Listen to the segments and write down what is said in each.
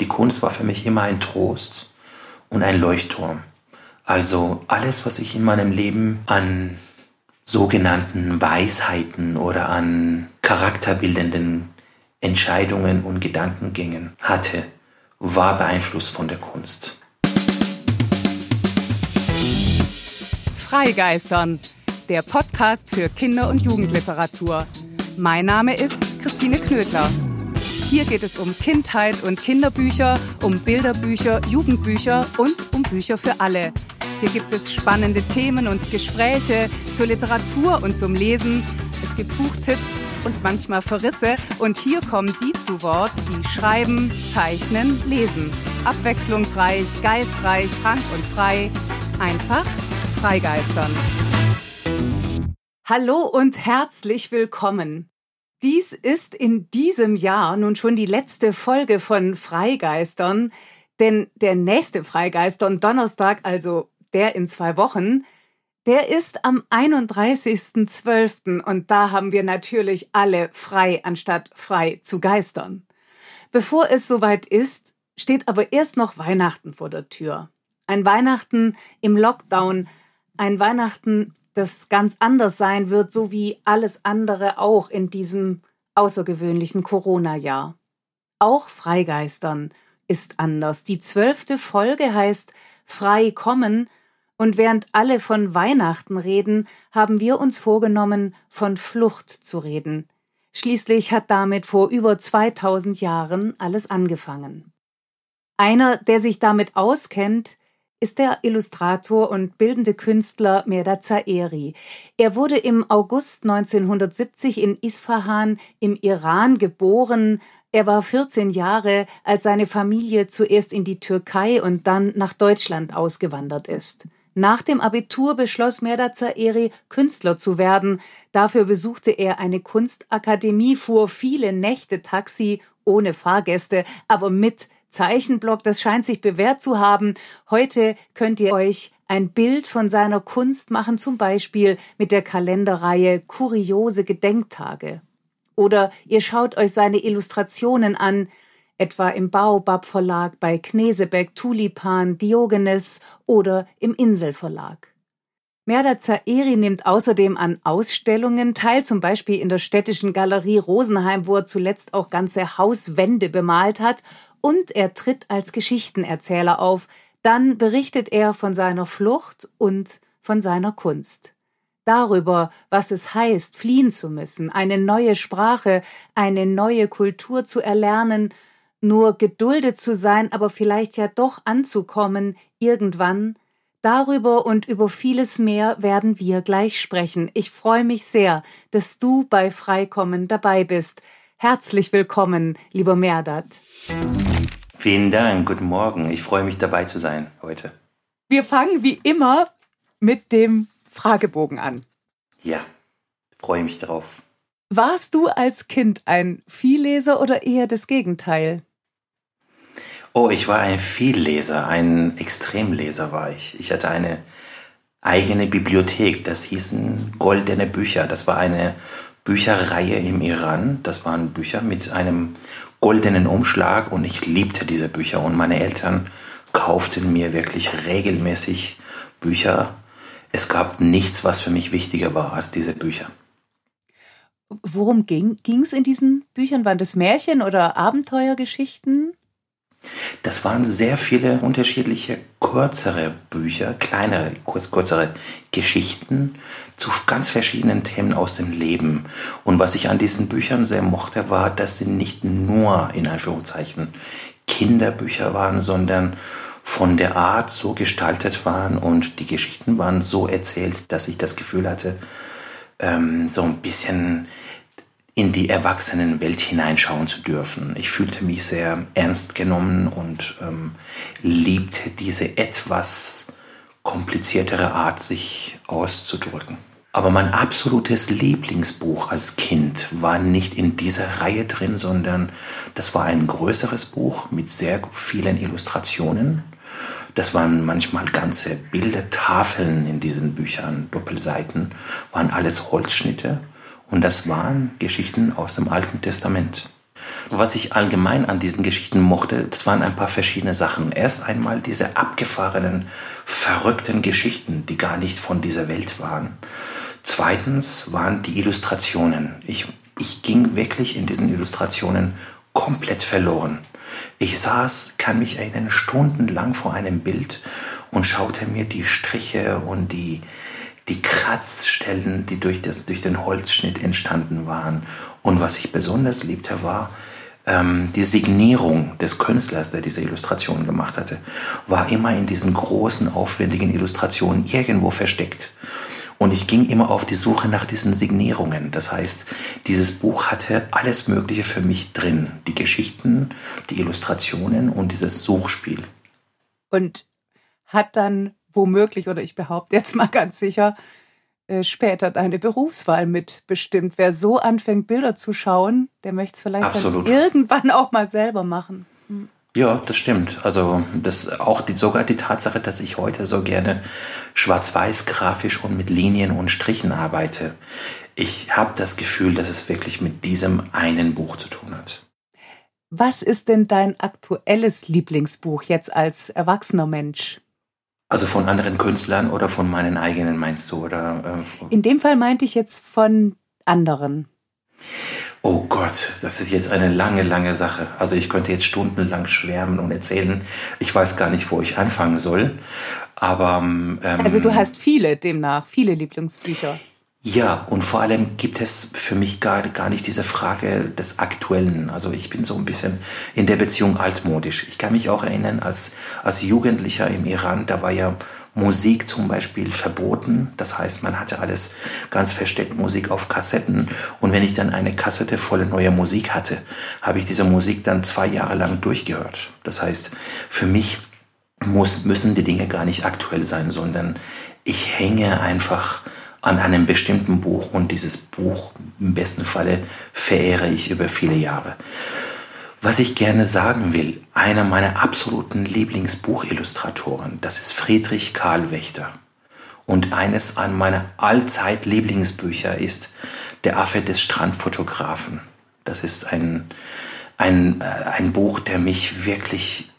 Die Kunst war für mich immer ein Trost und ein Leuchtturm. Also alles, was ich in meinem Leben an sogenannten Weisheiten oder an charakterbildenden Entscheidungen und Gedankengängen hatte, war beeinflusst von der Kunst. Freigeistern, der Podcast für Kinder- und Jugendliteratur. Mein Name ist Christine Knödler. Hier geht es um Kindheit und Kinderbücher, um Bilderbücher, Jugendbücher und um Bücher für alle. Hier gibt es spannende Themen und Gespräche zur Literatur und zum Lesen. Es gibt Buchtipps und manchmal Verrisse. Und hier kommen die zu Wort, die schreiben, zeichnen, lesen. Abwechslungsreich, geistreich, frank und frei. Einfach freigeistern. Hallo und herzlich willkommen. Dies ist in diesem Jahr nun schon die letzte Folge von Freigeistern, denn der nächste Freigeistern Donnerstag, also der in zwei Wochen, der ist am 31.12. und da haben wir natürlich alle frei anstatt frei zu geistern. Bevor es soweit ist, steht aber erst noch Weihnachten vor der Tür. Ein Weihnachten im Lockdown, ein Weihnachten das ganz anders sein wird, so wie alles andere auch in diesem außergewöhnlichen Corona-Jahr. Auch Freigeistern ist anders. Die zwölfte Folge heißt Frei kommen, und während alle von Weihnachten reden, haben wir uns vorgenommen, von Flucht zu reden. Schließlich hat damit vor über 2000 Jahren alles angefangen. Einer, der sich damit auskennt, ist der Illustrator und bildende Künstler Merda Zaeri. Er wurde im August 1970 in Isfahan im Iran geboren. Er war 14 Jahre, als seine Familie zuerst in die Türkei und dann nach Deutschland ausgewandert ist. Nach dem Abitur beschloss Merda Zaeri, Künstler zu werden. Dafür besuchte er eine Kunstakademie, fuhr viele Nächte Taxi, ohne Fahrgäste, aber mit Zeichenblock, das scheint sich bewährt zu haben. Heute könnt ihr euch ein Bild von seiner Kunst machen, zum Beispiel mit der Kalenderreihe Kuriose Gedenktage. Oder ihr schaut euch seine Illustrationen an, etwa im Baobab Verlag bei Knesebeck, Tulipan, Diogenes oder im Inselverlag. Merda Zaeri nimmt außerdem an Ausstellungen teil, zum Beispiel in der städtischen Galerie Rosenheim, wo er zuletzt auch ganze Hauswände bemalt hat und er tritt als Geschichtenerzähler auf. Dann berichtet er von seiner Flucht und von seiner Kunst. Darüber, was es heißt, fliehen zu müssen, eine neue Sprache, eine neue Kultur zu erlernen, nur geduldet zu sein, aber vielleicht ja doch anzukommen, irgendwann. Darüber und über vieles mehr werden wir gleich sprechen. Ich freue mich sehr, dass du bei Freikommen dabei bist. Herzlich willkommen, lieber Merdat. Vielen Dank, guten Morgen. Ich freue mich dabei zu sein heute. Wir fangen wie immer mit dem Fragebogen an. Ja, freue mich darauf. Warst du als Kind ein Vielleser oder eher das Gegenteil? Oh, ich war ein Vielleser, ein Extremleser war ich. Ich hatte eine eigene Bibliothek, das hießen Goldene Bücher. Das war eine Bücherreihe im Iran. Das waren Bücher mit einem goldenen Umschlag und ich liebte diese Bücher und meine Eltern kauften mir wirklich regelmäßig Bücher. Es gab nichts, was für mich wichtiger war als diese Bücher. Worum ging es in diesen Büchern? Waren das Märchen oder Abenteuergeschichten? Das waren sehr viele unterschiedliche kürzere Bücher, kleinere, kürzere Geschichten zu ganz verschiedenen Themen aus dem Leben. Und was ich an diesen Büchern sehr mochte, war, dass sie nicht nur in Anführungszeichen Kinderbücher waren, sondern von der Art so gestaltet waren und die Geschichten waren so erzählt, dass ich das Gefühl hatte, ähm, so ein bisschen in die Erwachsenenwelt hineinschauen zu dürfen. Ich fühlte mich sehr ernst genommen und ähm, liebte diese etwas kompliziertere Art, sich auszudrücken. Aber mein absolutes Lieblingsbuch als Kind war nicht in dieser Reihe drin, sondern das war ein größeres Buch mit sehr vielen Illustrationen. Das waren manchmal ganze Bildertafeln in diesen Büchern, Doppelseiten, waren alles Holzschnitte. Und das waren Geschichten aus dem Alten Testament. Was ich allgemein an diesen Geschichten mochte, das waren ein paar verschiedene Sachen. Erst einmal diese abgefahrenen, verrückten Geschichten, die gar nicht von dieser Welt waren. Zweitens waren die Illustrationen. Ich, ich ging wirklich in diesen Illustrationen komplett verloren. Ich saß, kann mich erinnern, stundenlang vor einem Bild und schaute mir die Striche und die, die Kratzstellen, die durch, das, durch den Holzschnitt entstanden waren. Und was ich besonders liebte, war ähm, die Signierung des Künstlers, der diese Illustrationen gemacht hatte, war immer in diesen großen, aufwendigen Illustrationen irgendwo versteckt. Und ich ging immer auf die Suche nach diesen Signierungen. Das heißt, dieses Buch hatte alles Mögliche für mich drin. Die Geschichten, die Illustrationen und dieses Suchspiel. Und hat dann womöglich, oder ich behaupte jetzt mal ganz sicher, äh, später deine Berufswahl mitbestimmt. Wer so anfängt, Bilder zu schauen, der möchte es vielleicht irgendwann auch mal selber machen. Hm. Ja, das stimmt. Also das auch die, sogar die Tatsache, dass ich heute so gerne schwarz-weiß grafisch und mit Linien und Strichen arbeite. Ich habe das Gefühl, dass es wirklich mit diesem einen Buch zu tun hat. Was ist denn dein aktuelles Lieblingsbuch jetzt als erwachsener Mensch? Also von anderen Künstlern oder von meinen eigenen meinst du? Oder, äh, In dem Fall meinte ich jetzt von anderen. Oh Gott, das ist jetzt eine lange, lange Sache. Also ich könnte jetzt stundenlang schwärmen und erzählen. Ich weiß gar nicht, wo ich anfangen soll. Aber ähm, also du hast viele demnach, viele Lieblingsbücher. Ja, und vor allem gibt es für mich gar, gar nicht diese Frage des Aktuellen. Also ich bin so ein bisschen in der Beziehung altmodisch. Ich kann mich auch erinnern, als, als Jugendlicher im Iran, da war ja Musik zum Beispiel verboten. Das heißt, man hatte alles ganz versteckt Musik auf Kassetten. Und wenn ich dann eine Kassette voller neuer Musik hatte, habe ich diese Musik dann zwei Jahre lang durchgehört. Das heißt, für mich muss, müssen die Dinge gar nicht aktuell sein, sondern ich hänge einfach an einem bestimmten Buch und dieses Buch im besten Falle verehre ich über viele Jahre. Was ich gerne sagen will, einer meiner absoluten Lieblingsbuchillustratoren, das ist Friedrich Karl Wächter. Und eines an meiner allzeit Lieblingsbücher ist Der Affe des Strandfotografen. Das ist ein, ein, äh, ein Buch, der mich wirklich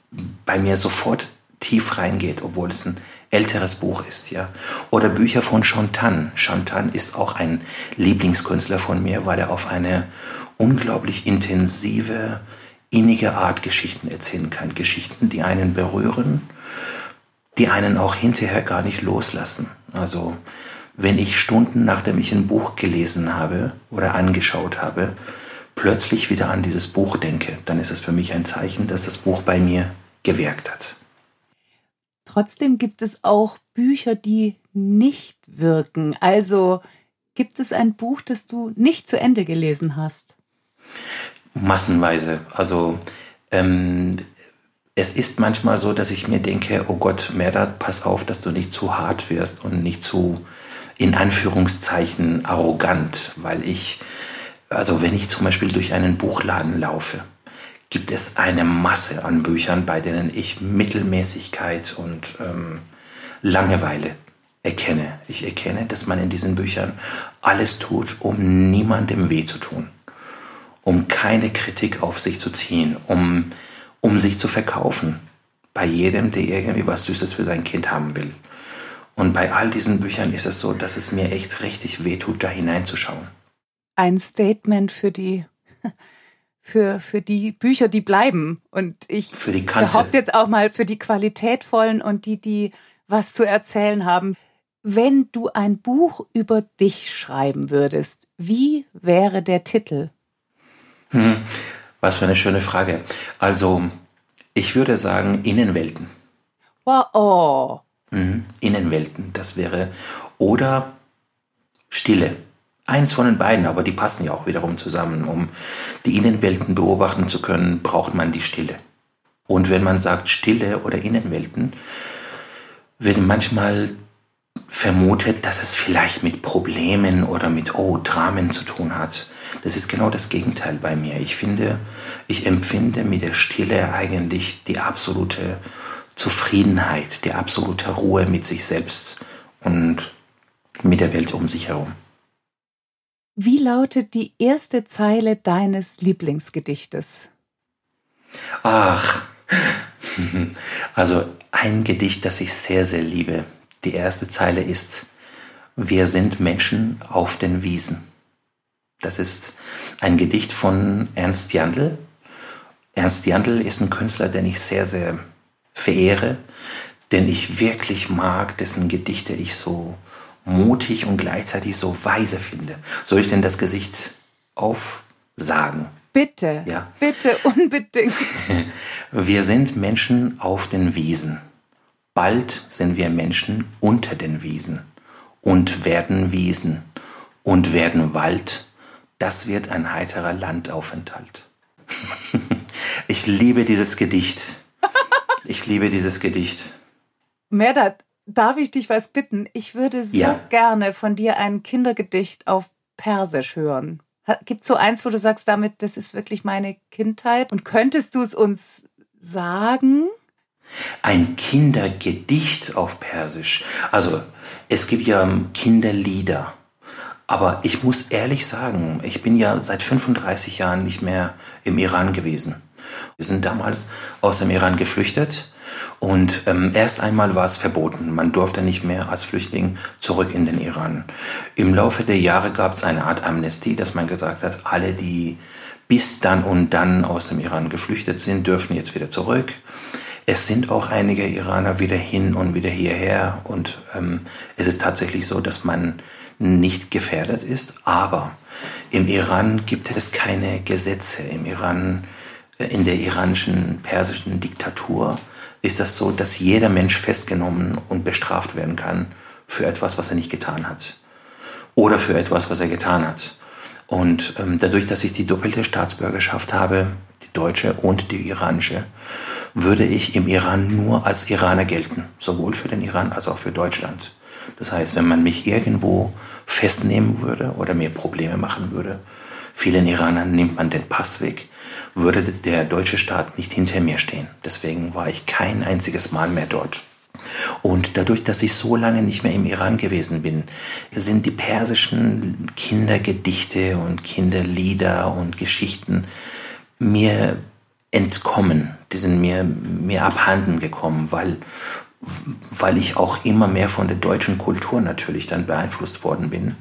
bei mir sofort tief reingeht, obwohl es ein älteres Buch ist, ja. Oder Bücher von Chantan. Chantan ist auch ein Lieblingskünstler von mir, weil er auf eine unglaublich intensive, innige Art Geschichten erzählen kann. Geschichten, die einen berühren, die einen auch hinterher gar nicht loslassen. Also, wenn ich Stunden nachdem ich ein Buch gelesen habe oder angeschaut habe, plötzlich wieder an dieses Buch denke, dann ist es für mich ein Zeichen, dass das Buch bei mir gewirkt hat. Trotzdem gibt es auch Bücher, die nicht wirken. Also gibt es ein Buch, das du nicht zu Ende gelesen hast? Massenweise. Also ähm, es ist manchmal so, dass ich mir denke, oh Gott, Merdat, pass auf, dass du nicht zu hart wirst und nicht zu, in Anführungszeichen, arrogant, weil ich, also wenn ich zum Beispiel durch einen Buchladen laufe, gibt es eine Masse an Büchern, bei denen ich Mittelmäßigkeit und ähm, Langeweile erkenne. Ich erkenne, dass man in diesen Büchern alles tut, um niemandem weh zu tun, um keine Kritik auf sich zu ziehen, um, um sich zu verkaufen. Bei jedem, der irgendwie was Süßes für sein Kind haben will. Und bei all diesen Büchern ist es so, dass es mir echt richtig weh tut, da hineinzuschauen. Ein Statement für die für, für die Bücher, die bleiben. Und ich behaupte jetzt auch mal für die qualitätvollen und die, die was zu erzählen haben. Wenn du ein Buch über dich schreiben würdest, wie wäre der Titel? Hm, was für eine schöne Frage. Also, ich würde sagen Innenwelten. Wow. Oh. Mhm, Innenwelten, das wäre. Oder Stille. Eins von den beiden, aber die passen ja auch wiederum zusammen. Um die Innenwelten beobachten zu können, braucht man die Stille. Und wenn man sagt Stille oder Innenwelten, wird manchmal vermutet, dass es vielleicht mit Problemen oder mit oh, Dramen zu tun hat. Das ist genau das Gegenteil bei mir. Ich finde, ich empfinde mit der Stille eigentlich die absolute Zufriedenheit, die absolute Ruhe mit sich selbst und mit der Welt um sich herum. Wie lautet die erste Zeile deines Lieblingsgedichtes? Ach, also ein Gedicht, das ich sehr, sehr liebe. Die erste Zeile ist, wir sind Menschen auf den Wiesen. Das ist ein Gedicht von Ernst Jandl. Ernst Jandl ist ein Künstler, den ich sehr, sehr verehre, den ich wirklich mag, dessen Gedichte ich so mutig und gleichzeitig so weise finde. Soll ich denn das Gesicht aufsagen? Bitte, ja. bitte, unbedingt. Wir sind Menschen auf den Wiesen. Bald sind wir Menschen unter den Wiesen und werden Wiesen und werden Wald. Das wird ein heiterer Landaufenthalt. Ich liebe dieses Gedicht. Ich liebe dieses Gedicht. Merdat, Darf ich dich was bitten? Ich würde so ja. gerne von dir ein Kindergedicht auf Persisch hören. Gibt es so eins, wo du sagst, damit, das ist wirklich meine Kindheit? Und könntest du es uns sagen? Ein Kindergedicht auf Persisch. Also, es gibt ja Kinderlieder. Aber ich muss ehrlich sagen, ich bin ja seit 35 Jahren nicht mehr im Iran gewesen. Wir sind damals aus dem Iran geflüchtet und ähm, erst einmal war es verboten. Man durfte nicht mehr als Flüchtling zurück in den Iran. Im Laufe der Jahre gab es eine Art Amnestie, dass man gesagt hat, alle, die bis dann und dann aus dem Iran geflüchtet sind, dürfen jetzt wieder zurück. Es sind auch einige Iraner wieder hin und wieder hierher. Und ähm, es ist tatsächlich so, dass man nicht gefährdet ist. Aber im Iran gibt es keine Gesetze. Im Iran, äh, in der iranischen, persischen Diktatur ist das so, dass jeder Mensch festgenommen und bestraft werden kann für etwas, was er nicht getan hat. Oder für etwas, was er getan hat. Und ähm, dadurch, dass ich die doppelte Staatsbürgerschaft habe, die deutsche und die iranische, würde ich im Iran nur als Iraner gelten, sowohl für den Iran als auch für Deutschland. Das heißt, wenn man mich irgendwo festnehmen würde oder mir Probleme machen würde, vielen Iranern nimmt man den Pass weg, würde der deutsche Staat nicht hinter mir stehen. Deswegen war ich kein einziges Mal mehr dort. Und dadurch, dass ich so lange nicht mehr im Iran gewesen bin, sind die persischen Kindergedichte und Kinderlieder und Geschichten mir entkommen. Die sind mir, mir abhanden gekommen, weil weil ich auch immer mehr von der deutschen Kultur natürlich dann beeinflusst worden bin.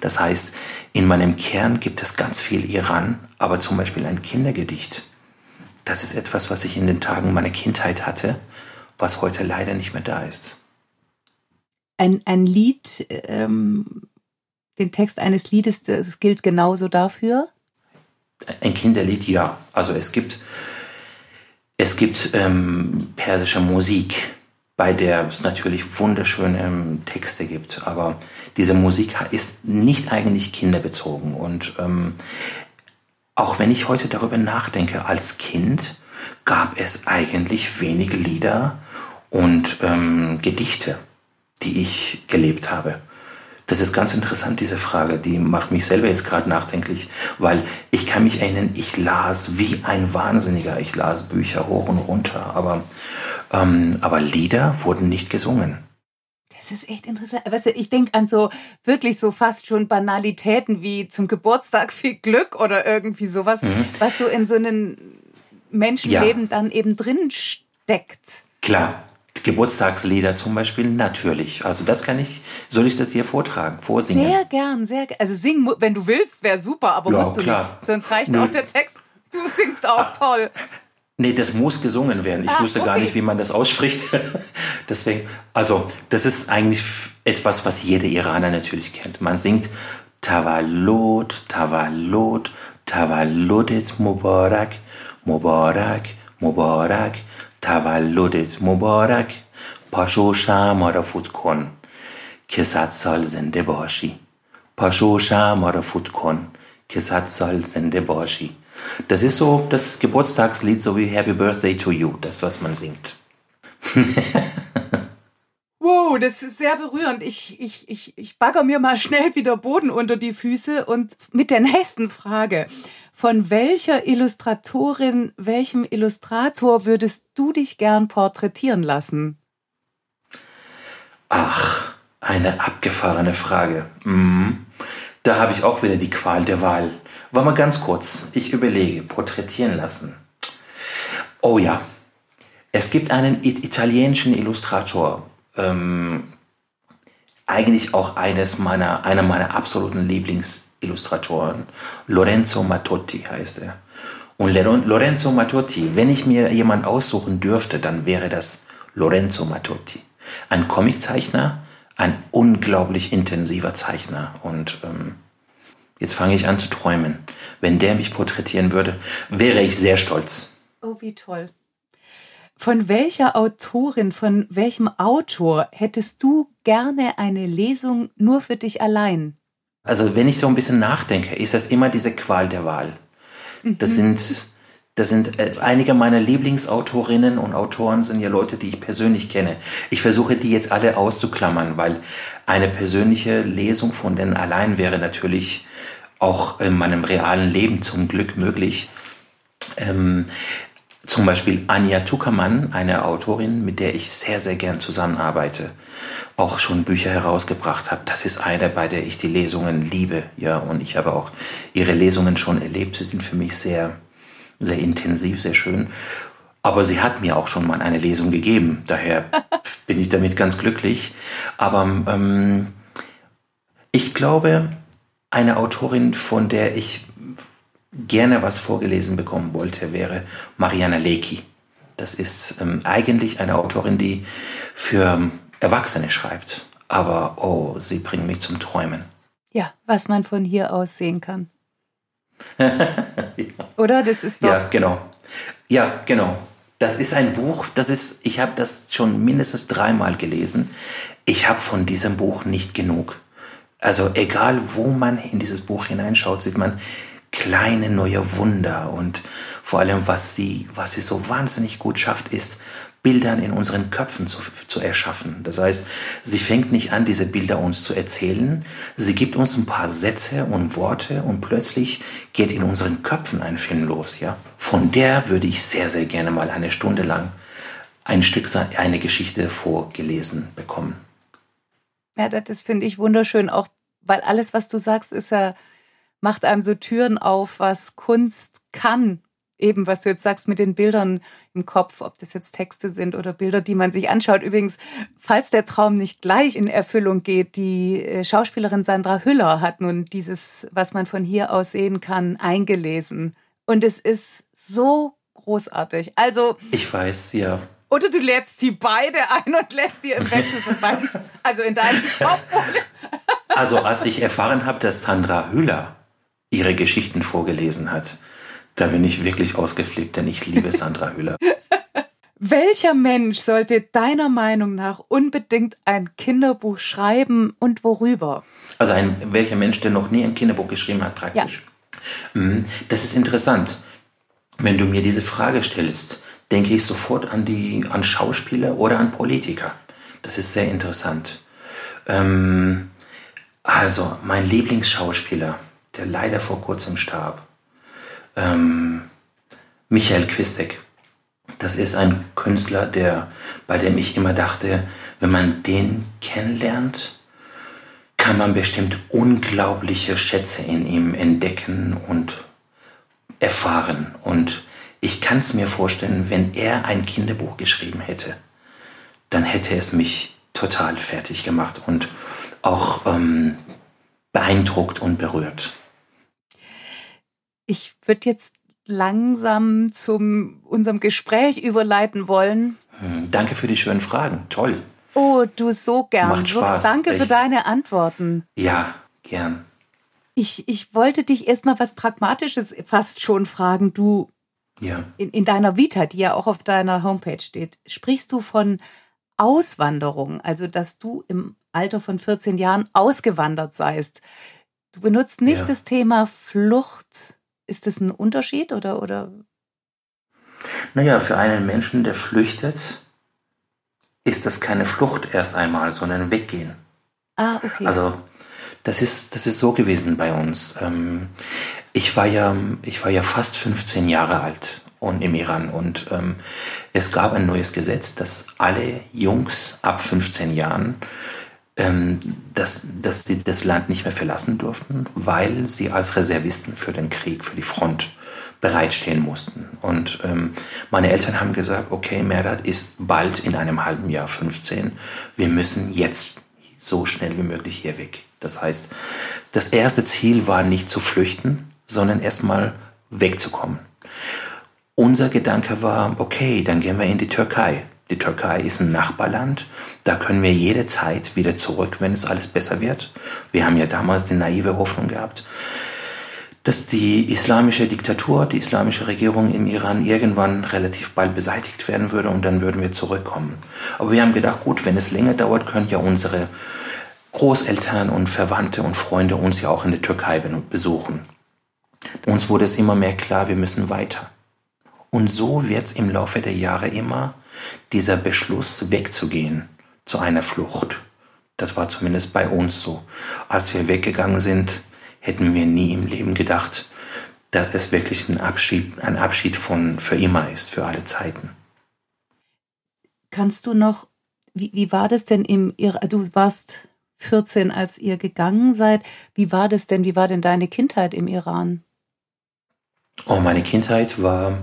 Das heißt, in meinem Kern gibt es ganz viel Iran, aber zum Beispiel ein Kindergedicht. Das ist etwas, was ich in den Tagen meiner Kindheit hatte, was heute leider nicht mehr da ist. Ein, ein Lied, ähm, den Text eines Liedes, das gilt genauso dafür? Ein Kinderlied, ja. Also es gibt, es gibt ähm, persische Musik bei der es natürlich wunderschöne ähm, Texte gibt. Aber diese Musik ist nicht eigentlich kinderbezogen. Und ähm, auch wenn ich heute darüber nachdenke, als Kind gab es eigentlich wenige Lieder und ähm, Gedichte, die ich gelebt habe. Das ist ganz interessant, diese Frage. Die macht mich selber jetzt gerade nachdenklich, weil ich kann mich erinnern, ich las wie ein Wahnsinniger. Ich las Bücher hoch und runter, aber ähm, aber Lieder wurden nicht gesungen. Das ist echt interessant. Weißt du, ich denke an so wirklich so fast schon Banalitäten wie zum Geburtstag viel Glück oder irgendwie sowas, mhm. was so in so einem Menschenleben ja. dann eben drin steckt. Klar. Geburtstagslieder zum Beispiel, natürlich. Also das kann ich, soll ich das hier vortragen, vorsingen? Sehr gern, sehr gern. Also singen, wenn du willst, wäre super, aber ja, musst du klar. nicht. Sonst reicht Nö. auch der Text. Du singst auch ah. toll. Nee, das muss gesungen werden. Ich Ach, wusste okay. gar nicht, wie man das ausspricht. Deswegen, also, das ist eigentlich etwas, was jeder Iraner natürlich kennt. Man singt Tavalot, Tavalot, Tavalodet Mubarak, Mubarak, Mubarak, Tavalodet Mubarak, Pasho Shama Rafut Kon, Kesat Sal Zende Bashi, Pasho Shama Rafut Kon, Kesat das ist so das Geburtstagslied, so wie Happy Birthday to You, das, was man singt. wow, das ist sehr berührend. Ich, ich, ich, ich bagger mir mal schnell wieder Boden unter die Füße und mit der nächsten Frage. Von welcher Illustratorin, welchem Illustrator würdest du dich gern porträtieren lassen? Ach, eine abgefahrene Frage. Mhm. Da habe ich auch wieder die Qual der Wahl. War mal ganz kurz. Ich überlege, porträtieren lassen. Oh ja, es gibt einen italienischen Illustrator, ähm, eigentlich auch eines meiner, einer meiner absoluten Lieblingsillustratoren. Lorenzo Matotti heißt er. Und Lorenzo Matotti, wenn ich mir jemand aussuchen dürfte, dann wäre das Lorenzo Matotti. Ein Comiczeichner, ein unglaublich intensiver Zeichner. Und ähm, jetzt fange ich an zu träumen. Wenn der mich porträtieren würde, wäre ich sehr stolz. Oh, wie toll. Von welcher Autorin, von welchem Autor hättest du gerne eine Lesung nur für dich allein? Also wenn ich so ein bisschen nachdenke, ist das immer diese Qual der Wahl. Das mhm. sind, das sind äh, einige meiner Lieblingsautorinnen und Autoren sind ja Leute, die ich persönlich kenne. Ich versuche die jetzt alle auszuklammern, weil eine persönliche Lesung von denen allein wäre natürlich auch in meinem realen Leben zum Glück möglich. Ähm, zum Beispiel Anja Tuckermann, eine Autorin, mit der ich sehr, sehr gern zusammenarbeite, auch schon Bücher herausgebracht hat. Das ist eine, bei der ich die Lesungen liebe. Ja, und ich habe auch ihre Lesungen schon erlebt. Sie sind für mich sehr, sehr intensiv, sehr schön. Aber sie hat mir auch schon mal eine Lesung gegeben. Daher bin ich damit ganz glücklich. Aber ähm, ich glaube, eine Autorin, von der ich gerne was vorgelesen bekommen wollte, wäre Mariana Lecki. Das ist ähm, eigentlich eine Autorin, die für Erwachsene schreibt. Aber oh, sie bringt mich zum Träumen. Ja, was man von hier aus sehen kann. Oder? Das ist doch. Ja, genau. Ja, genau. Das ist ein Buch, das ist, ich habe das schon mindestens dreimal gelesen. Ich habe von diesem Buch nicht genug. Also egal, wo man in dieses Buch hineinschaut, sieht man kleine neue Wunder und vor allem, was sie, was sie so wahnsinnig gut schafft, ist, Bildern in unseren Köpfen zu, zu erschaffen. Das heißt, sie fängt nicht an, diese Bilder uns zu erzählen. Sie gibt uns ein paar Sätze und Worte und plötzlich geht in unseren Köpfen ein Film los, ja. Von der würde ich sehr, sehr gerne mal eine Stunde lang ein Stück, eine Geschichte vorgelesen bekommen. Ja, das finde ich wunderschön, auch weil alles, was du sagst, ist ja macht einem so Türen auf, was Kunst kann. Eben, was du jetzt sagst mit den Bildern im Kopf, ob das jetzt Texte sind oder Bilder, die man sich anschaut. Übrigens, falls der Traum nicht gleich in Erfüllung geht, die äh, Schauspielerin Sandra Hüller hat nun dieses, was man von hier aus sehen kann, eingelesen. Und es ist so großartig. Also. Ich weiß, ja. Oder du lädst sie beide ein und lässt die im Wechsel von beiden. Also in deinem Kopf. Also als ich erfahren habe, dass Sandra Hüller ihre Geschichten vorgelesen hat. Da bin ich wirklich ausgeflippt, denn ich liebe Sandra Hüller. Welcher Mensch sollte deiner Meinung nach unbedingt ein Kinderbuch schreiben und worüber? Also ein welcher Mensch, der noch nie ein Kinderbuch geschrieben hat, praktisch. Ja. Mm, das ist interessant. Wenn du mir diese Frage stellst, denke ich sofort an die an Schauspieler oder an Politiker. Das ist sehr interessant. Ähm, also mein Lieblingsschauspieler der leider vor kurzem starb. Ähm, Michael Quistek. Das ist ein Künstler, der, bei dem ich immer dachte, wenn man den kennenlernt, kann man bestimmt unglaubliche Schätze in ihm entdecken und erfahren. Und ich kann es mir vorstellen, wenn er ein Kinderbuch geschrieben hätte, dann hätte es mich total fertig gemacht und auch ähm, beeindruckt und berührt. Ich würde jetzt langsam zum unserem Gespräch überleiten wollen. Hm, danke für die schönen Fragen. Toll. Oh, du so gern. Macht Spaß. So, danke Echt. für deine Antworten. Ja, gern. Ich, ich wollte dich erstmal was Pragmatisches fast schon fragen. Du, ja. in, in deiner Vita, die ja auch auf deiner Homepage steht, sprichst du von Auswanderung, also dass du im Alter von 14 Jahren ausgewandert seist. Du benutzt nicht ja. das Thema Flucht ist das ein Unterschied oder, oder? Naja, für einen Menschen, der flüchtet, ist das keine Flucht erst einmal, sondern Weggehen. Ah, okay. Also, das ist, das ist so gewesen bei uns. Ähm, ich war ja, ich war ja fast 15 Jahre alt und im Iran und ähm, es gab ein neues Gesetz, dass alle Jungs ab 15 Jahren ähm, dass, dass sie das Land nicht mehr verlassen durften, weil sie als Reservisten für den Krieg, für die Front bereitstehen mussten. Und ähm, meine Eltern haben gesagt, okay, Merdat ist bald in einem halben Jahr 15. Wir müssen jetzt so schnell wie möglich hier weg. Das heißt, das erste Ziel war nicht zu flüchten, sondern erstmal wegzukommen. Unser Gedanke war, okay, dann gehen wir in die Türkei. Die Türkei ist ein Nachbarland. Da können wir jederzeit wieder zurück, wenn es alles besser wird. Wir haben ja damals die naive Hoffnung gehabt, dass die islamische Diktatur, die islamische Regierung im Iran irgendwann relativ bald beseitigt werden würde und dann würden wir zurückkommen. Aber wir haben gedacht, gut, wenn es länger dauert, können ja unsere Großeltern und Verwandte und Freunde uns ja auch in der Türkei besuchen. Uns wurde es immer mehr klar, wir müssen weiter. Und so wird es im Laufe der Jahre immer dieser Beschluss wegzugehen zu einer Flucht. Das war zumindest bei uns so. Als wir weggegangen sind, hätten wir nie im Leben gedacht, dass es wirklich ein Abschied, ein Abschied von für immer ist, für alle Zeiten. Kannst du noch, wie, wie war das denn im, du warst 14, als ihr gegangen seid. Wie war das denn? Wie war denn deine Kindheit im Iran? Oh, meine Kindheit war,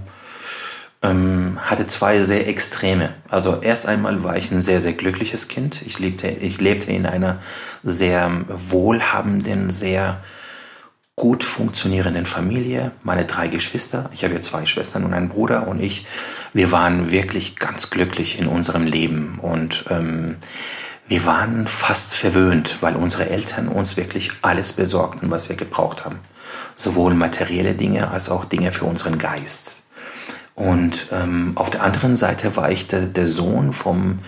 ähm, hatte zwei sehr Extreme. Also erst einmal war ich ein sehr, sehr glückliches Kind. Ich lebte, ich lebte in einer sehr wohlhabenden, sehr gut funktionierenden Familie. Meine drei Geschwister, ich habe ja zwei Schwestern und einen Bruder und ich, wir waren wirklich ganz glücklich in unserem Leben und ähm, wir waren fast verwöhnt, weil unsere Eltern uns wirklich alles besorgten, was wir gebraucht haben. Sowohl materielle Dinge als auch Dinge für unseren Geist. Und ähm, auf der anderen Seite war ich der, der Sohn vom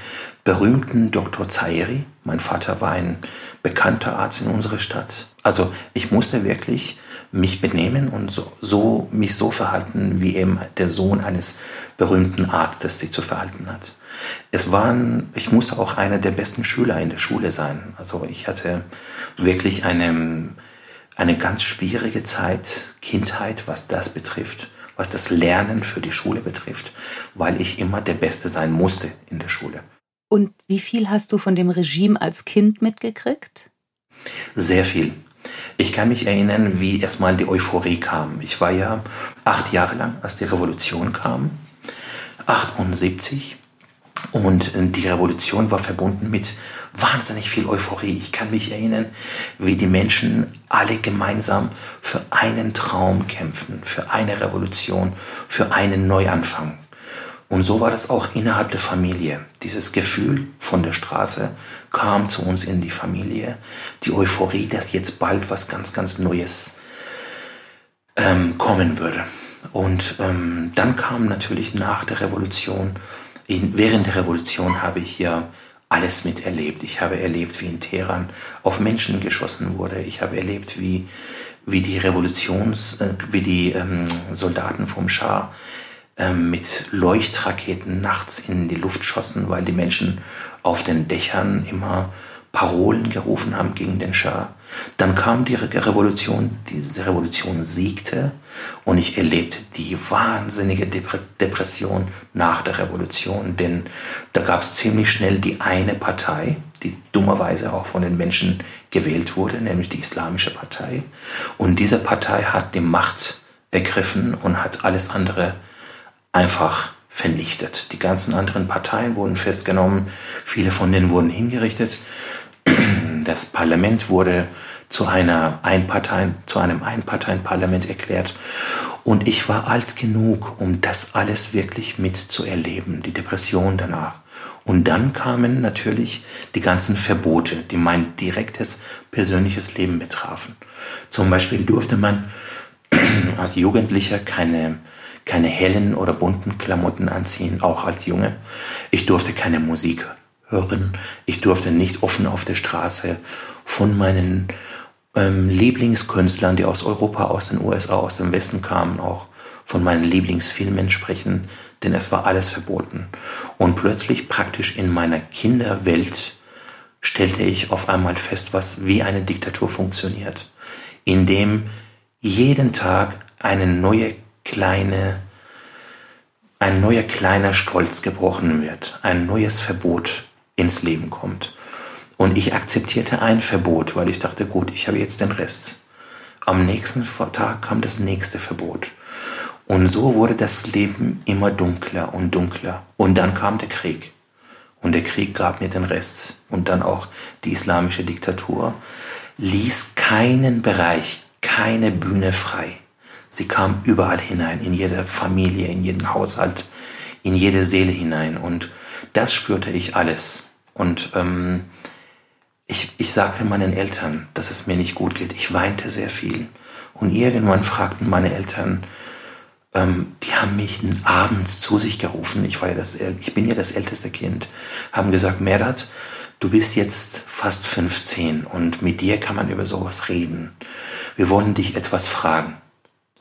berühmten Dr. Zairi. Mein Vater war ein bekannter Arzt in unserer Stadt. Also ich musste wirklich mich benehmen und so, so mich so verhalten, wie eben der Sohn eines berühmten Arztes sich zu verhalten hat. Es waren, ich musste auch einer der besten Schüler in der Schule sein. Also ich hatte wirklich eine, eine ganz schwierige Zeit, Kindheit, was das betrifft, was das Lernen für die Schule betrifft, weil ich immer der Beste sein musste in der Schule. Und wie viel hast du von dem Regime als Kind mitgekriegt? Sehr viel. Ich kann mich erinnern, wie erstmal die Euphorie kam. Ich war ja acht Jahre lang, als die Revolution kam, 78. Und die Revolution war verbunden mit wahnsinnig viel Euphorie. Ich kann mich erinnern, wie die Menschen alle gemeinsam für einen Traum kämpften, für eine Revolution, für einen Neuanfang. Und so war das auch innerhalb der Familie. Dieses Gefühl von der Straße kam zu uns in die Familie. Die Euphorie, dass jetzt bald was ganz, ganz Neues ähm, kommen würde. Und ähm, dann kam natürlich nach der Revolution in, während der Revolution habe ich ja alles miterlebt. Ich habe erlebt, wie in Teheran auf Menschen geschossen wurde. Ich habe erlebt, wie, wie die Revolutions, äh, wie die ähm, Soldaten vom Schah ähm, mit Leuchtraketen nachts in die Luft schossen, weil die Menschen auf den Dächern immer Parolen gerufen haben gegen den Schah. Dann kam die Revolution, diese Revolution siegte und ich erlebte die wahnsinnige Depression nach der Revolution, denn da gab es ziemlich schnell die eine Partei, die dummerweise auch von den Menschen gewählt wurde, nämlich die Islamische Partei. Und diese Partei hat die Macht ergriffen und hat alles andere einfach vernichtet. Die ganzen anderen Parteien wurden festgenommen, viele von denen wurden hingerichtet das Parlament wurde zu, einer Einparteien, zu einem Einparteienparlament erklärt. Und ich war alt genug, um das alles wirklich mitzuerleben, die Depression danach. Und dann kamen natürlich die ganzen Verbote, die mein direktes persönliches Leben betrafen. Zum Beispiel durfte man als Jugendlicher keine, keine hellen oder bunten Klamotten anziehen, auch als Junge. Ich durfte keine Musik hören. Ich durfte nicht offen auf der Straße von meinen ähm, Lieblingskünstlern, die aus Europa, aus den USA, aus dem Westen kamen, auch von meinen Lieblingsfilmen sprechen, denn es war alles verboten. Und plötzlich praktisch in meiner Kinderwelt stellte ich auf einmal fest, was wie eine Diktatur funktioniert, indem jeden Tag eine neue kleine ein neuer kleiner Stolz gebrochen wird, ein neues Verbot ins Leben kommt. Und ich akzeptierte ein Verbot, weil ich dachte, gut, ich habe jetzt den Rest. Am nächsten Tag kam das nächste Verbot. Und so wurde das Leben immer dunkler und dunkler. Und dann kam der Krieg. Und der Krieg gab mir den Rest. Und dann auch die islamische Diktatur ließ keinen Bereich, keine Bühne frei. Sie kam überall hinein, in jede Familie, in jeden Haushalt, in jede Seele hinein. Und das spürte ich alles. Und ähm, ich, ich sagte meinen Eltern, dass es mir nicht gut geht. Ich weinte sehr viel. Und irgendwann fragten meine Eltern, ähm, die haben mich abends zu sich gerufen. Ich, war ja das, ich bin ja das älteste Kind. Haben gesagt, Merat, du bist jetzt fast 15 und mit dir kann man über sowas reden. Wir wollen dich etwas fragen.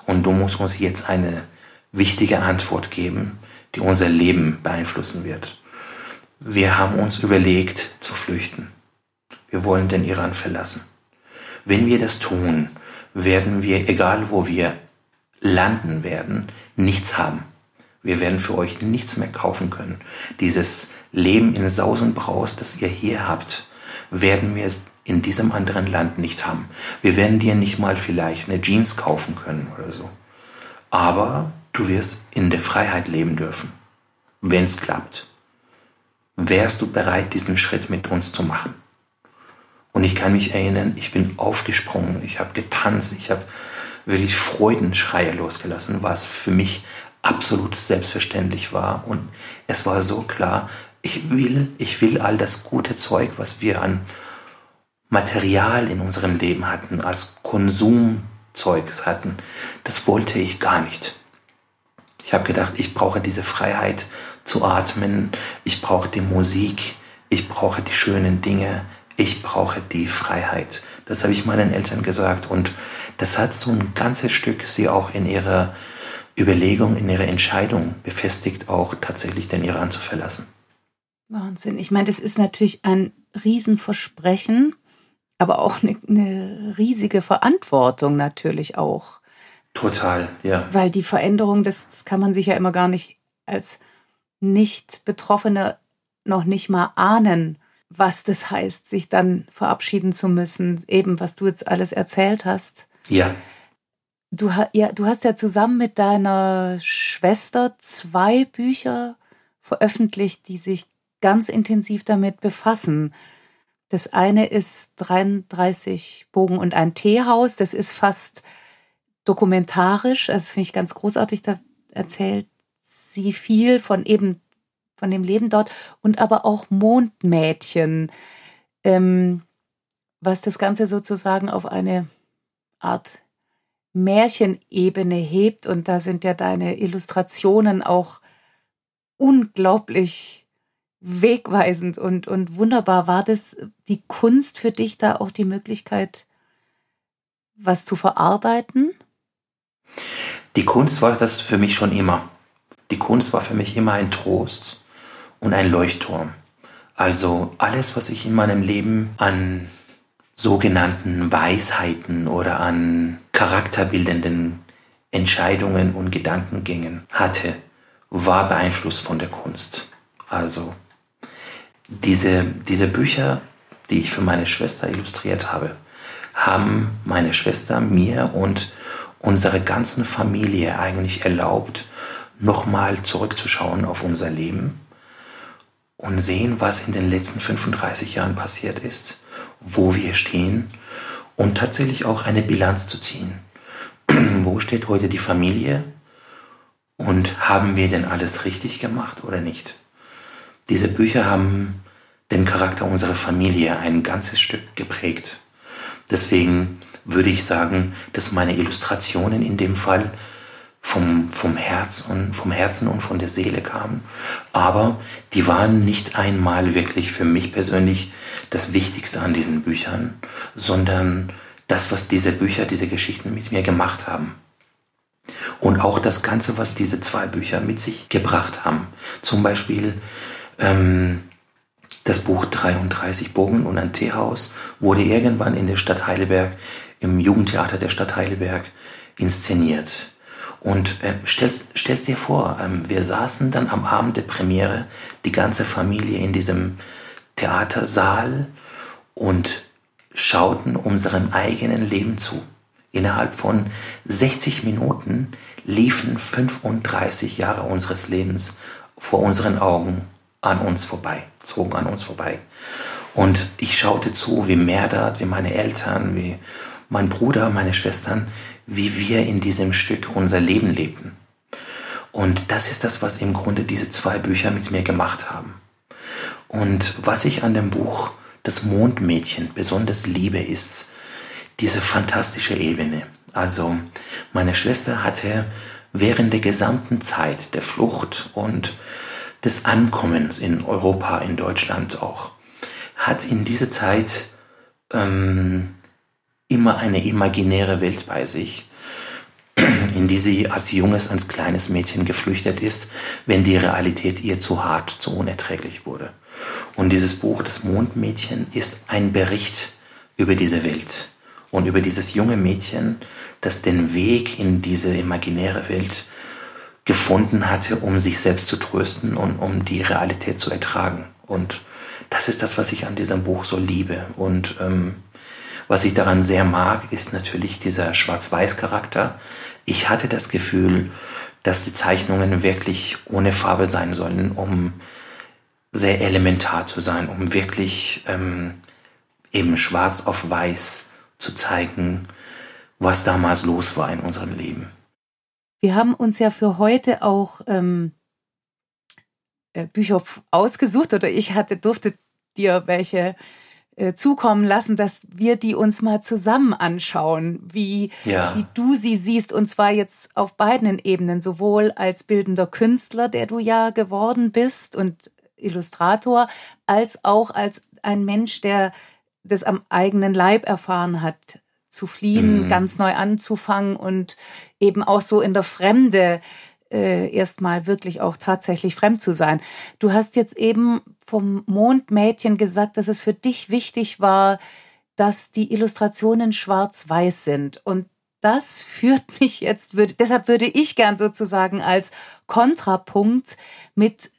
Und du musst uns jetzt eine wichtige Antwort geben, die unser Leben beeinflussen wird. Wir haben uns überlegt zu flüchten. Wir wollen den Iran verlassen. Wenn wir das tun, werden wir, egal wo wir landen werden, nichts haben. Wir werden für euch nichts mehr kaufen können. Dieses Leben in Saus und Braus, das ihr hier habt, werden wir in diesem anderen Land nicht haben. Wir werden dir nicht mal vielleicht eine Jeans kaufen können oder so. Aber du wirst in der Freiheit leben dürfen, wenn es klappt. Wärst du bereit, diesen Schritt mit uns zu machen? Und ich kann mich erinnern, ich bin aufgesprungen, ich habe getanzt, ich habe wirklich Freudenschreie losgelassen, was für mich absolut selbstverständlich war. Und es war so klar, ich will, ich will all das gute Zeug, was wir an Material in unserem Leben hatten, als Konsumzeugs hatten, das wollte ich gar nicht. Ich habe gedacht, ich brauche diese Freiheit zu atmen, ich brauche die Musik, ich brauche die schönen Dinge, ich brauche die Freiheit. Das habe ich meinen Eltern gesagt und das hat so ein ganzes Stück sie auch in ihrer Überlegung, in ihrer Entscheidung befestigt, auch tatsächlich den Iran zu verlassen. Wahnsinn. Ich meine, das ist natürlich ein Riesenversprechen, aber auch eine, eine riesige Verantwortung natürlich auch. Total, ja. Weil die Veränderung, das, das kann man sich ja immer gar nicht als Nicht-Betroffene noch nicht mal ahnen was das heißt, sich dann verabschieden zu müssen, eben was du jetzt alles erzählt hast. Ja. Du, ja, du hast ja zusammen mit deiner Schwester zwei Bücher veröffentlicht, die sich ganz intensiv damit befassen. Das eine ist 33 Bogen und ein Teehaus. Das ist fast dokumentarisch. Also finde ich ganz großartig. Da erzählt sie viel von eben von dem Leben dort und aber auch Mondmädchen, ähm, was das Ganze sozusagen auf eine Art Märchenebene hebt. Und da sind ja deine Illustrationen auch unglaublich wegweisend und, und wunderbar. War das die Kunst für dich da auch die Möglichkeit, was zu verarbeiten? Die Kunst war das für mich schon immer. Die Kunst war für mich immer ein Trost und ein Leuchtturm. Also alles, was ich in meinem Leben an sogenannten Weisheiten oder an charakterbildenden Entscheidungen und Gedankengängen hatte, war beeinflusst von der Kunst. Also diese, diese Bücher, die ich für meine Schwester illustriert habe, haben meine Schwester, mir und unsere ganzen Familie eigentlich erlaubt, nochmal zurückzuschauen auf unser Leben und sehen, was in den letzten 35 Jahren passiert ist, wo wir stehen und tatsächlich auch eine Bilanz zu ziehen. wo steht heute die Familie und haben wir denn alles richtig gemacht oder nicht? Diese Bücher haben den Charakter unserer Familie ein ganzes Stück geprägt. Deswegen würde ich sagen, dass meine Illustrationen in dem Fall vom, vom, Herz und, vom Herzen und von der Seele kamen. Aber die waren nicht einmal wirklich für mich persönlich das Wichtigste an diesen Büchern, sondern das, was diese Bücher, diese Geschichten mit mir gemacht haben. Und auch das Ganze, was diese zwei Bücher mit sich gebracht haben. Zum Beispiel ähm, das Buch 33 Bogen und ein Teehaus wurde irgendwann in der Stadt Heidelberg, im Jugendtheater der Stadt Heidelberg inszeniert. Und äh, stellst, stellst dir vor, ähm, wir saßen dann am Abend der Premiere, die ganze Familie in diesem Theatersaal und schauten unserem eigenen Leben zu. Innerhalb von 60 Minuten liefen 35 Jahre unseres Lebens vor unseren Augen an uns vorbei, zogen an uns vorbei. Und ich schaute zu, wie Merdat, wie meine Eltern, wie mein Bruder, meine Schwestern, wie wir in diesem Stück unser Leben lebten. Und das ist das, was im Grunde diese zwei Bücher mit mir gemacht haben. Und was ich an dem Buch Das Mondmädchen besonders liebe, ist diese fantastische Ebene. Also meine Schwester hatte während der gesamten Zeit der Flucht und des Ankommens in Europa, in Deutschland auch, hat in dieser Zeit ähm, immer eine imaginäre Welt bei sich, in die sie als junges, als kleines Mädchen geflüchtet ist, wenn die Realität ihr zu hart, zu unerträglich wurde. Und dieses Buch, das Mondmädchen, ist ein Bericht über diese Welt und über dieses junge Mädchen, das den Weg in diese imaginäre Welt gefunden hatte, um sich selbst zu trösten und um die Realität zu ertragen. Und das ist das, was ich an diesem Buch so liebe. Und ähm, was ich daran sehr mag, ist natürlich dieser Schwarz-Weiß-Charakter. Ich hatte das Gefühl, dass die Zeichnungen wirklich ohne Farbe sein sollen, um sehr elementar zu sein, um wirklich ähm, eben schwarz auf weiß zu zeigen, was damals los war in unserem Leben. Wir haben uns ja für heute auch ähm, äh, Bücher ausgesucht oder ich hatte durfte dir welche zukommen lassen, dass wir die uns mal zusammen anschauen, wie, ja. wie du sie siehst, und zwar jetzt auf beiden Ebenen, sowohl als bildender Künstler, der du ja geworden bist und Illustrator, als auch als ein Mensch, der das am eigenen Leib erfahren hat, zu fliehen, mhm. ganz neu anzufangen und eben auch so in der Fremde äh, erstmal wirklich auch tatsächlich fremd zu sein. Du hast jetzt eben vom Mondmädchen gesagt, dass es für dich wichtig war, dass die Illustrationen schwarz-weiß sind. Und das führt mich jetzt, würde, deshalb würde ich gern sozusagen als Kontrapunkt mit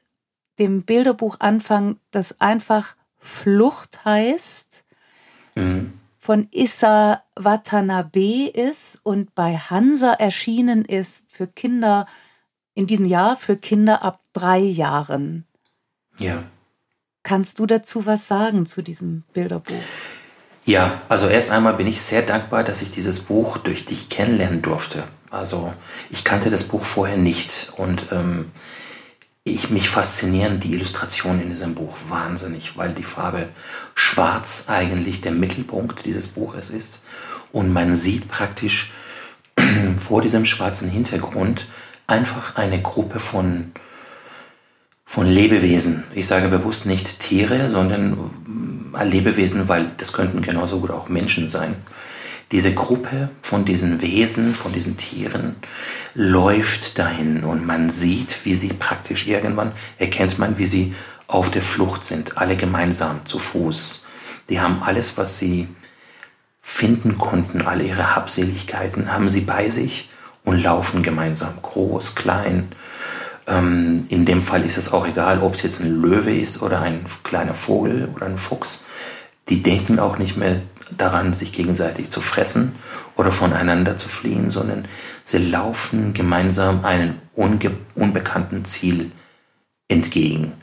dem Bilderbuch anfangen, das einfach Flucht heißt. Mhm von Issa Watanabe ist und bei Hansa erschienen ist für Kinder in diesem Jahr für Kinder ab drei Jahren. Ja. Kannst du dazu was sagen zu diesem Bilderbuch? Ja, also erst einmal bin ich sehr dankbar, dass ich dieses Buch durch dich kennenlernen durfte. Also ich kannte das Buch vorher nicht und ähm, ich, mich faszinieren die Illustrationen in diesem Buch wahnsinnig, weil die Farbe schwarz eigentlich der Mittelpunkt dieses Buches ist. Und man sieht praktisch vor diesem schwarzen Hintergrund einfach eine Gruppe von, von Lebewesen. Ich sage bewusst nicht Tiere, sondern Lebewesen, weil das könnten genauso gut auch Menschen sein diese Gruppe von diesen Wesen, von diesen Tieren läuft dahin und man sieht, wie sie praktisch irgendwann, erkennt man, wie sie auf der Flucht sind, alle gemeinsam zu Fuß. Die haben alles, was sie finden konnten, alle ihre Habseligkeiten haben sie bei sich und laufen gemeinsam, groß, klein. Ähm, in dem Fall ist es auch egal, ob es jetzt ein Löwe ist oder ein kleiner Vogel oder ein Fuchs. Die denken auch nicht mehr daran, sich gegenseitig zu fressen oder voneinander zu fliehen, sondern sie laufen gemeinsam einem unbekannten Ziel entgegen.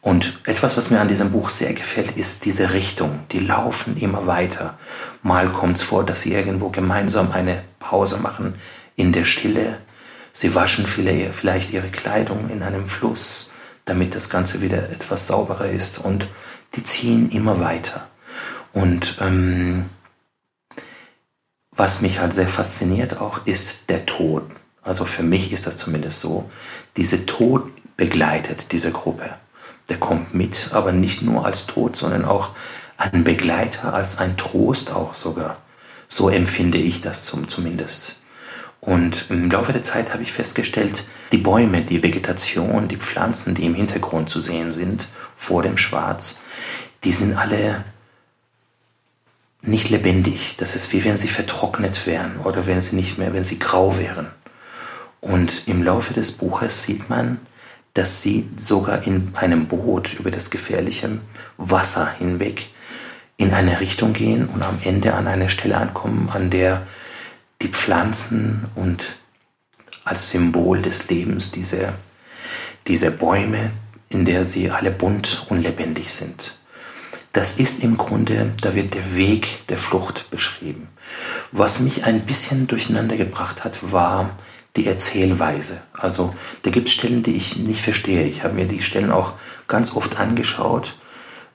Und etwas, was mir an diesem Buch sehr gefällt, ist diese Richtung. Die laufen immer weiter. Mal kommt es vor, dass sie irgendwo gemeinsam eine Pause machen in der Stille. Sie waschen vielleicht ihre Kleidung in einem Fluss, damit das Ganze wieder etwas sauberer ist. Und die ziehen immer weiter. Und ähm, was mich halt sehr fasziniert auch, ist der Tod. Also für mich ist das zumindest so. Diese Tod begleitet diese Gruppe. Der kommt mit, aber nicht nur als Tod, sondern auch ein Begleiter, als ein Trost auch sogar. So empfinde ich das zum, zumindest. Und im Laufe der Zeit habe ich festgestellt, die Bäume, die Vegetation, die Pflanzen, die im Hintergrund zu sehen sind, vor dem Schwarz, die sind alle nicht lebendig. Das ist wie wenn sie vertrocknet wären oder wenn sie nicht mehr, wenn sie grau wären. Und im Laufe des Buches sieht man, dass sie sogar in einem Boot über das gefährliche Wasser hinweg in eine Richtung gehen und am Ende an eine Stelle ankommen, an der die Pflanzen und als Symbol des Lebens diese, diese Bäume, in der sie alle bunt und lebendig sind. Das ist im Grunde, da wird der Weg der Flucht beschrieben. Was mich ein bisschen durcheinander gebracht hat, war die Erzählweise. Also da gibt es Stellen, die ich nicht verstehe. Ich habe mir die Stellen auch ganz oft angeschaut,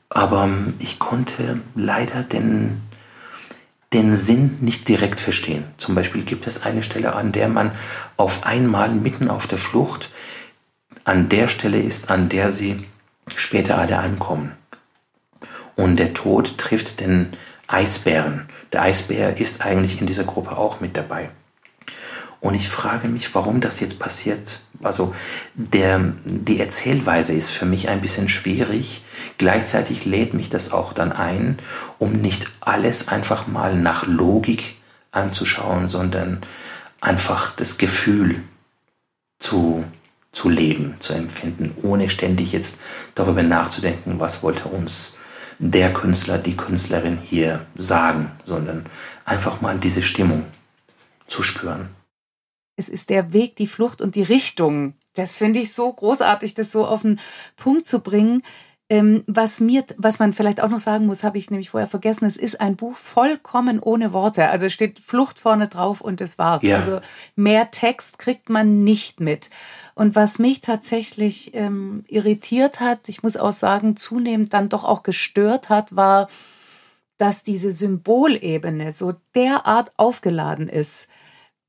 aber ich konnte leider den, den Sinn nicht direkt verstehen. Zum Beispiel gibt es eine Stelle, an der man auf einmal mitten auf der Flucht an der Stelle ist, an der sie später alle ankommen. Und der Tod trifft den Eisbären. Der Eisbär ist eigentlich in dieser Gruppe auch mit dabei. Und ich frage mich, warum das jetzt passiert. Also der, die Erzählweise ist für mich ein bisschen schwierig. Gleichzeitig lädt mich das auch dann ein, um nicht alles einfach mal nach Logik anzuschauen, sondern einfach das Gefühl zu, zu leben, zu empfinden, ohne ständig jetzt darüber nachzudenken, was wollte uns der Künstler, die Künstlerin hier sagen, sondern einfach mal diese Stimmung zu spüren es ist der Weg, die Flucht und die Richtung. Das finde ich so großartig, das so auf den Punkt zu bringen. Ähm, was mir, was man vielleicht auch noch sagen muss, habe ich nämlich vorher vergessen. Es ist ein Buch vollkommen ohne Worte. Also steht Flucht vorne drauf und das war's. Ja. Also mehr Text kriegt man nicht mit. Und was mich tatsächlich ähm, irritiert hat, ich muss auch sagen, zunehmend dann doch auch gestört hat, war, dass diese Symbolebene so derart aufgeladen ist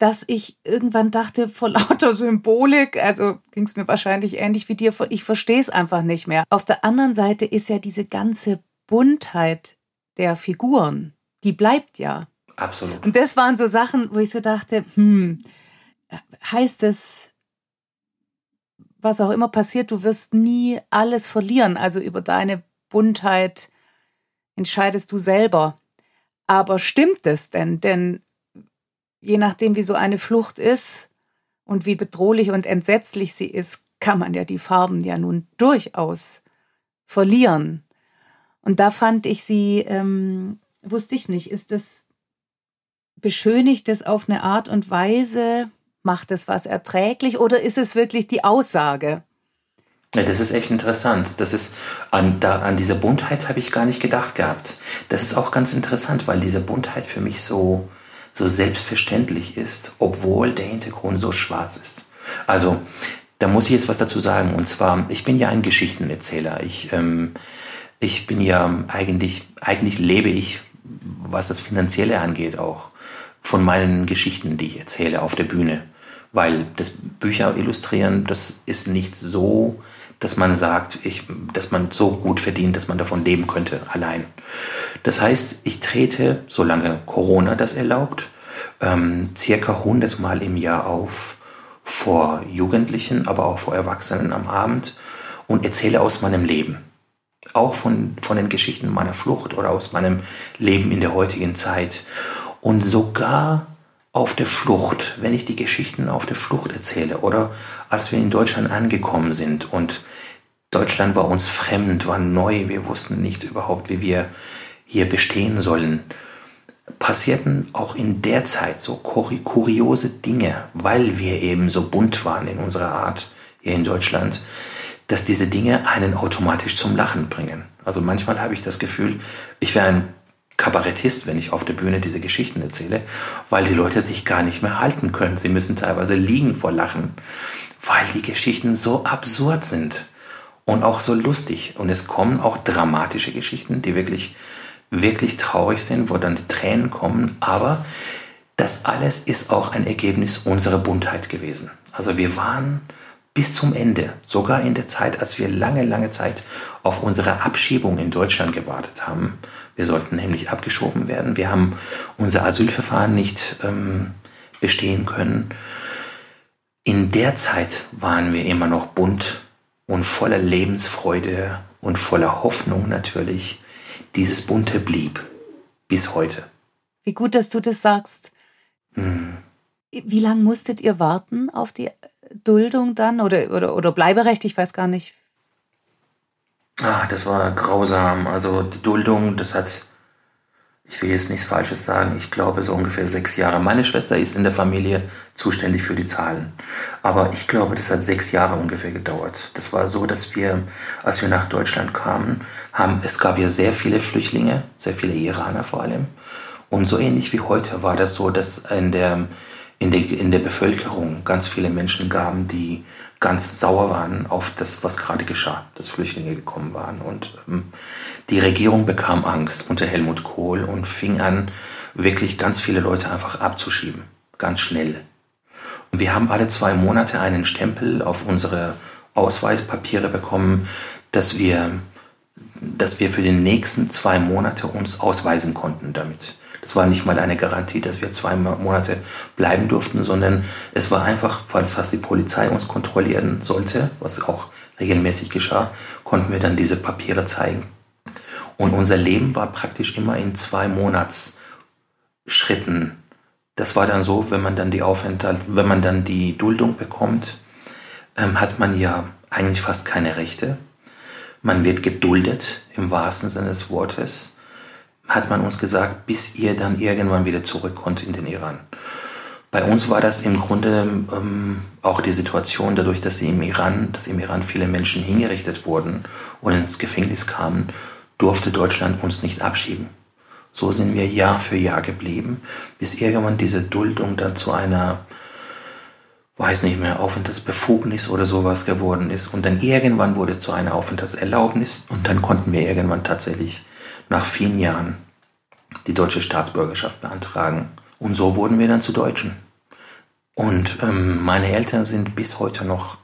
dass ich irgendwann dachte, vor lauter Symbolik, also ging es mir wahrscheinlich ähnlich wie dir, ich verstehe es einfach nicht mehr. Auf der anderen Seite ist ja diese ganze Buntheit der Figuren, die bleibt ja. Absolut. Und das waren so Sachen, wo ich so dachte, hm, heißt es, was auch immer passiert, du wirst nie alles verlieren. Also über deine Buntheit entscheidest du selber. Aber stimmt es denn? Denn je nachdem, wie so eine Flucht ist und wie bedrohlich und entsetzlich sie ist, kann man ja die Farben ja nun durchaus verlieren. Und da fand ich sie, ähm, wusste ich nicht, ist das beschönigt es auf eine Art und Weise, macht es was erträglich oder ist es wirklich die Aussage? Ja, das ist echt interessant. Das ist an, da, an diese Buntheit habe ich gar nicht gedacht gehabt. Das ist auch ganz interessant, weil diese Buntheit für mich so, so selbstverständlich ist, obwohl der Hintergrund so schwarz ist. Also, da muss ich jetzt was dazu sagen. Und zwar, ich bin ja ein Geschichtenerzähler. Ich, ähm, ich bin ja eigentlich, eigentlich lebe ich, was das Finanzielle angeht, auch von meinen Geschichten, die ich erzähle auf der Bühne. Weil das Bücher illustrieren, das ist nicht so, dass man sagt, ich, dass man so gut verdient, dass man davon leben könnte, allein. Das heißt, ich trete, solange Corona das erlaubt, ähm, circa 100 Mal im Jahr auf vor Jugendlichen, aber auch vor Erwachsenen am Abend und erzähle aus meinem Leben. Auch von, von den Geschichten meiner Flucht oder aus meinem Leben in der heutigen Zeit. Und sogar auf der Flucht, wenn ich die Geschichten auf der Flucht erzähle oder als wir in Deutschland angekommen sind und Deutschland war uns fremd, war neu, wir wussten nicht überhaupt, wie wir hier bestehen sollen, passierten auch in der Zeit so kuriose Dinge, weil wir eben so bunt waren in unserer Art hier in Deutschland, dass diese Dinge einen automatisch zum Lachen bringen. Also manchmal habe ich das Gefühl, ich wäre ein Kabarettist, wenn ich auf der Bühne diese Geschichten erzähle, weil die Leute sich gar nicht mehr halten können. Sie müssen teilweise liegen vor Lachen, weil die Geschichten so absurd sind und auch so lustig. Und es kommen auch dramatische Geschichten, die wirklich, wirklich traurig sind, wo dann die Tränen kommen. Aber das alles ist auch ein Ergebnis unserer Buntheit gewesen. Also wir waren bis zum Ende, sogar in der Zeit, als wir lange, lange Zeit auf unsere Abschiebung in Deutschland gewartet haben. Wir sollten nämlich abgeschoben werden. Wir haben unser Asylverfahren nicht ähm, bestehen können. In der Zeit waren wir immer noch bunt und voller Lebensfreude und voller Hoffnung natürlich. Dieses Bunte blieb bis heute. Wie gut, dass du das sagst. Hm. Wie lange musstet ihr warten auf die Duldung dann oder, oder, oder Bleiberecht? Ich weiß gar nicht. Ah, das war grausam. Also die Duldung, das hat ich will jetzt nichts Falsches sagen, ich glaube so ungefähr sechs Jahre. Meine Schwester ist in der Familie zuständig für die Zahlen. Aber ich glaube, das hat sechs Jahre ungefähr gedauert. Das war so, dass wir, als wir nach Deutschland kamen, haben, es gab ja sehr viele Flüchtlinge, sehr viele Iraner vor allem. Und so ähnlich wie heute war das so, dass in der, in der, in der Bevölkerung ganz viele Menschen gaben, die ganz sauer waren auf das, was gerade geschah, dass Flüchtlinge gekommen waren. Und ähm, die Regierung bekam Angst unter Helmut Kohl und fing an, wirklich ganz viele Leute einfach abzuschieben, ganz schnell. Und wir haben alle zwei Monate einen Stempel auf unsere Ausweispapiere bekommen, dass wir, dass wir für die nächsten zwei Monate uns ausweisen konnten damit. Das war nicht mal eine Garantie, dass wir zwei Monate bleiben durften, sondern es war einfach, falls fast die Polizei uns kontrollieren sollte, was auch regelmäßig geschah, konnten wir dann diese Papiere zeigen. Und unser Leben war praktisch immer in zwei Monatsschritten. Das war dann so, wenn man dann die Aufenthalt, wenn man dann die Duldung bekommt, ähm, hat man ja eigentlich fast keine Rechte. Man wird geduldet im wahrsten Sinne des Wortes, hat man uns gesagt, bis ihr dann irgendwann wieder zurückkommt in den Iran. Bei uns war das im Grunde ähm, auch die Situation, dadurch, dass im Iran, dass im Iran viele Menschen hingerichtet wurden und ins Gefängnis kamen, durfte Deutschland uns nicht abschieben. So sind wir Jahr für Jahr geblieben, bis irgendwann diese Duldung dann zu einer, weiß nicht mehr, Aufenthaltsbefugnis oder sowas geworden ist. Und dann irgendwann wurde es zu einer Aufenthaltserlaubnis und dann konnten wir irgendwann tatsächlich nach vielen Jahren die deutsche Staatsbürgerschaft beantragen. Und so wurden wir dann zu Deutschen. Und ähm, meine Eltern sind bis heute noch,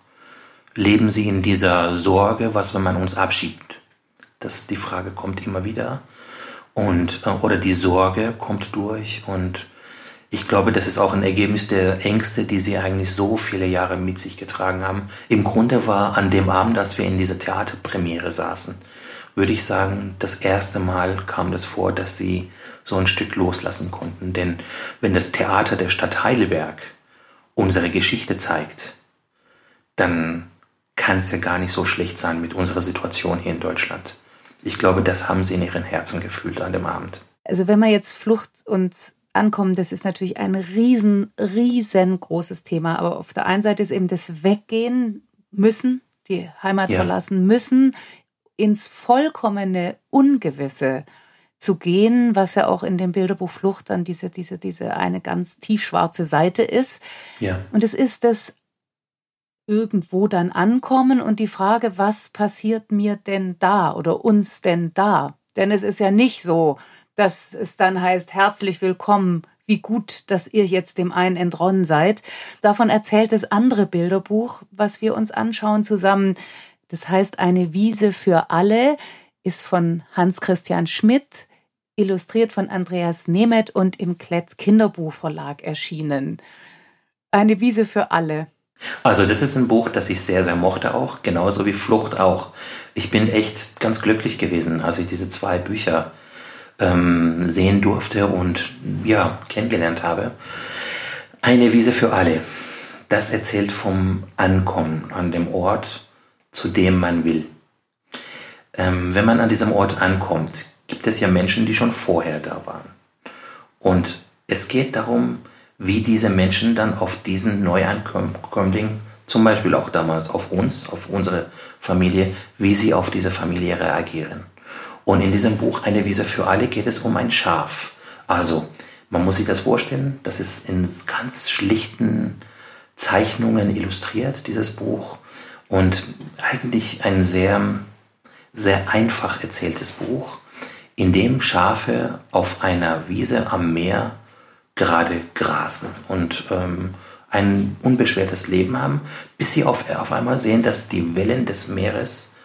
leben sie in dieser Sorge, was, wenn man uns abschiebt. Das, die Frage kommt immer wieder. Und, äh, oder die Sorge kommt durch. Und ich glaube, das ist auch ein Ergebnis der Ängste, die sie eigentlich so viele Jahre mit sich getragen haben. Im Grunde war an dem Abend, als wir in dieser Theaterpremiere saßen, würde ich sagen, das erste Mal kam das vor, dass sie so ein Stück loslassen konnten. Denn wenn das Theater der Stadt Heidelberg unsere Geschichte zeigt, dann kann es ja gar nicht so schlecht sein mit unserer Situation hier in Deutschland. Ich glaube, das haben sie in ihren Herzen gefühlt an dem Abend. Also wenn man jetzt Flucht und Ankommen, das ist natürlich ein riesen, riesengroßes Thema. Aber auf der einen Seite ist eben das Weggehen müssen, die Heimat ja. verlassen müssen, ins vollkommene Ungewisse zu gehen, was ja auch in dem Bilderbuch Flucht dann diese, diese, diese eine ganz tiefschwarze Seite ist. Ja. Und es ist das irgendwo dann ankommen und die Frage, was passiert mir denn da oder uns denn da? Denn es ist ja nicht so, dass es dann heißt, herzlich willkommen, wie gut, dass ihr jetzt dem einen entronnen seid. Davon erzählt das andere Bilderbuch, was wir uns anschauen zusammen. Das heißt, eine Wiese für alle ist von Hans Christian Schmidt, illustriert von Andreas Nemeth und im Kletz Kinderbuchverlag erschienen. Eine Wiese für alle. Also das ist ein Buch, das ich sehr, sehr mochte auch, genauso wie Flucht auch. Ich bin echt ganz glücklich gewesen, als ich diese zwei Bücher ähm, sehen durfte und ja, kennengelernt habe. Eine Wiese für alle. Das erzählt vom Ankommen an dem Ort, zu dem man will. Ähm, wenn man an diesem Ort ankommt, gibt es ja Menschen, die schon vorher da waren. Und es geht darum, wie diese Menschen dann auf diesen Neuankömmling, zum Beispiel auch damals auf uns, auf unsere Familie, wie sie auf diese Familie reagieren. Und in diesem Buch Eine Wiese für alle geht es um ein Schaf. Also, man muss sich das vorstellen, das ist in ganz schlichten Zeichnungen illustriert, dieses Buch. Und eigentlich ein sehr, sehr einfach erzähltes Buch, in dem Schafe auf einer Wiese am Meer gerade grasen und ähm, ein unbeschwertes Leben haben, bis sie auf, auf einmal sehen, dass die Wellen des Meeres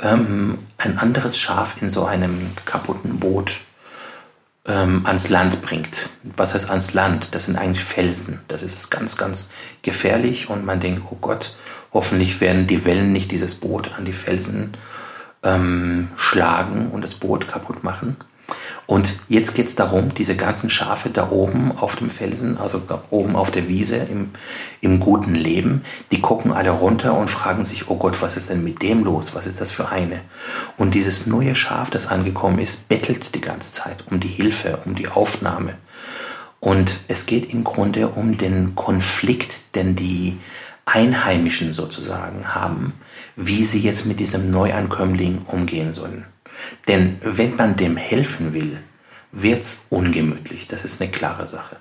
ähm, ein anderes Schaf in so einem kaputten Boot ähm, ans Land bringt. Was heißt ans Land? Das sind eigentlich Felsen. Das ist ganz, ganz gefährlich und man denkt, oh Gott, hoffentlich werden die Wellen nicht dieses Boot an die Felsen ähm, schlagen und das Boot kaputt machen. Und jetzt geht es darum, diese ganzen Schafe da oben auf dem Felsen, also oben auf der Wiese im, im guten Leben, die gucken alle runter und fragen sich, oh Gott, was ist denn mit dem los? Was ist das für eine? Und dieses neue Schaf, das angekommen ist, bettelt die ganze Zeit um die Hilfe, um die Aufnahme. Und es geht im Grunde um den Konflikt, den die Einheimischen sozusagen haben, wie sie jetzt mit diesem Neuankömmling umgehen sollen. Denn wenn man dem helfen will, wird's ungemütlich. Das ist eine klare Sache.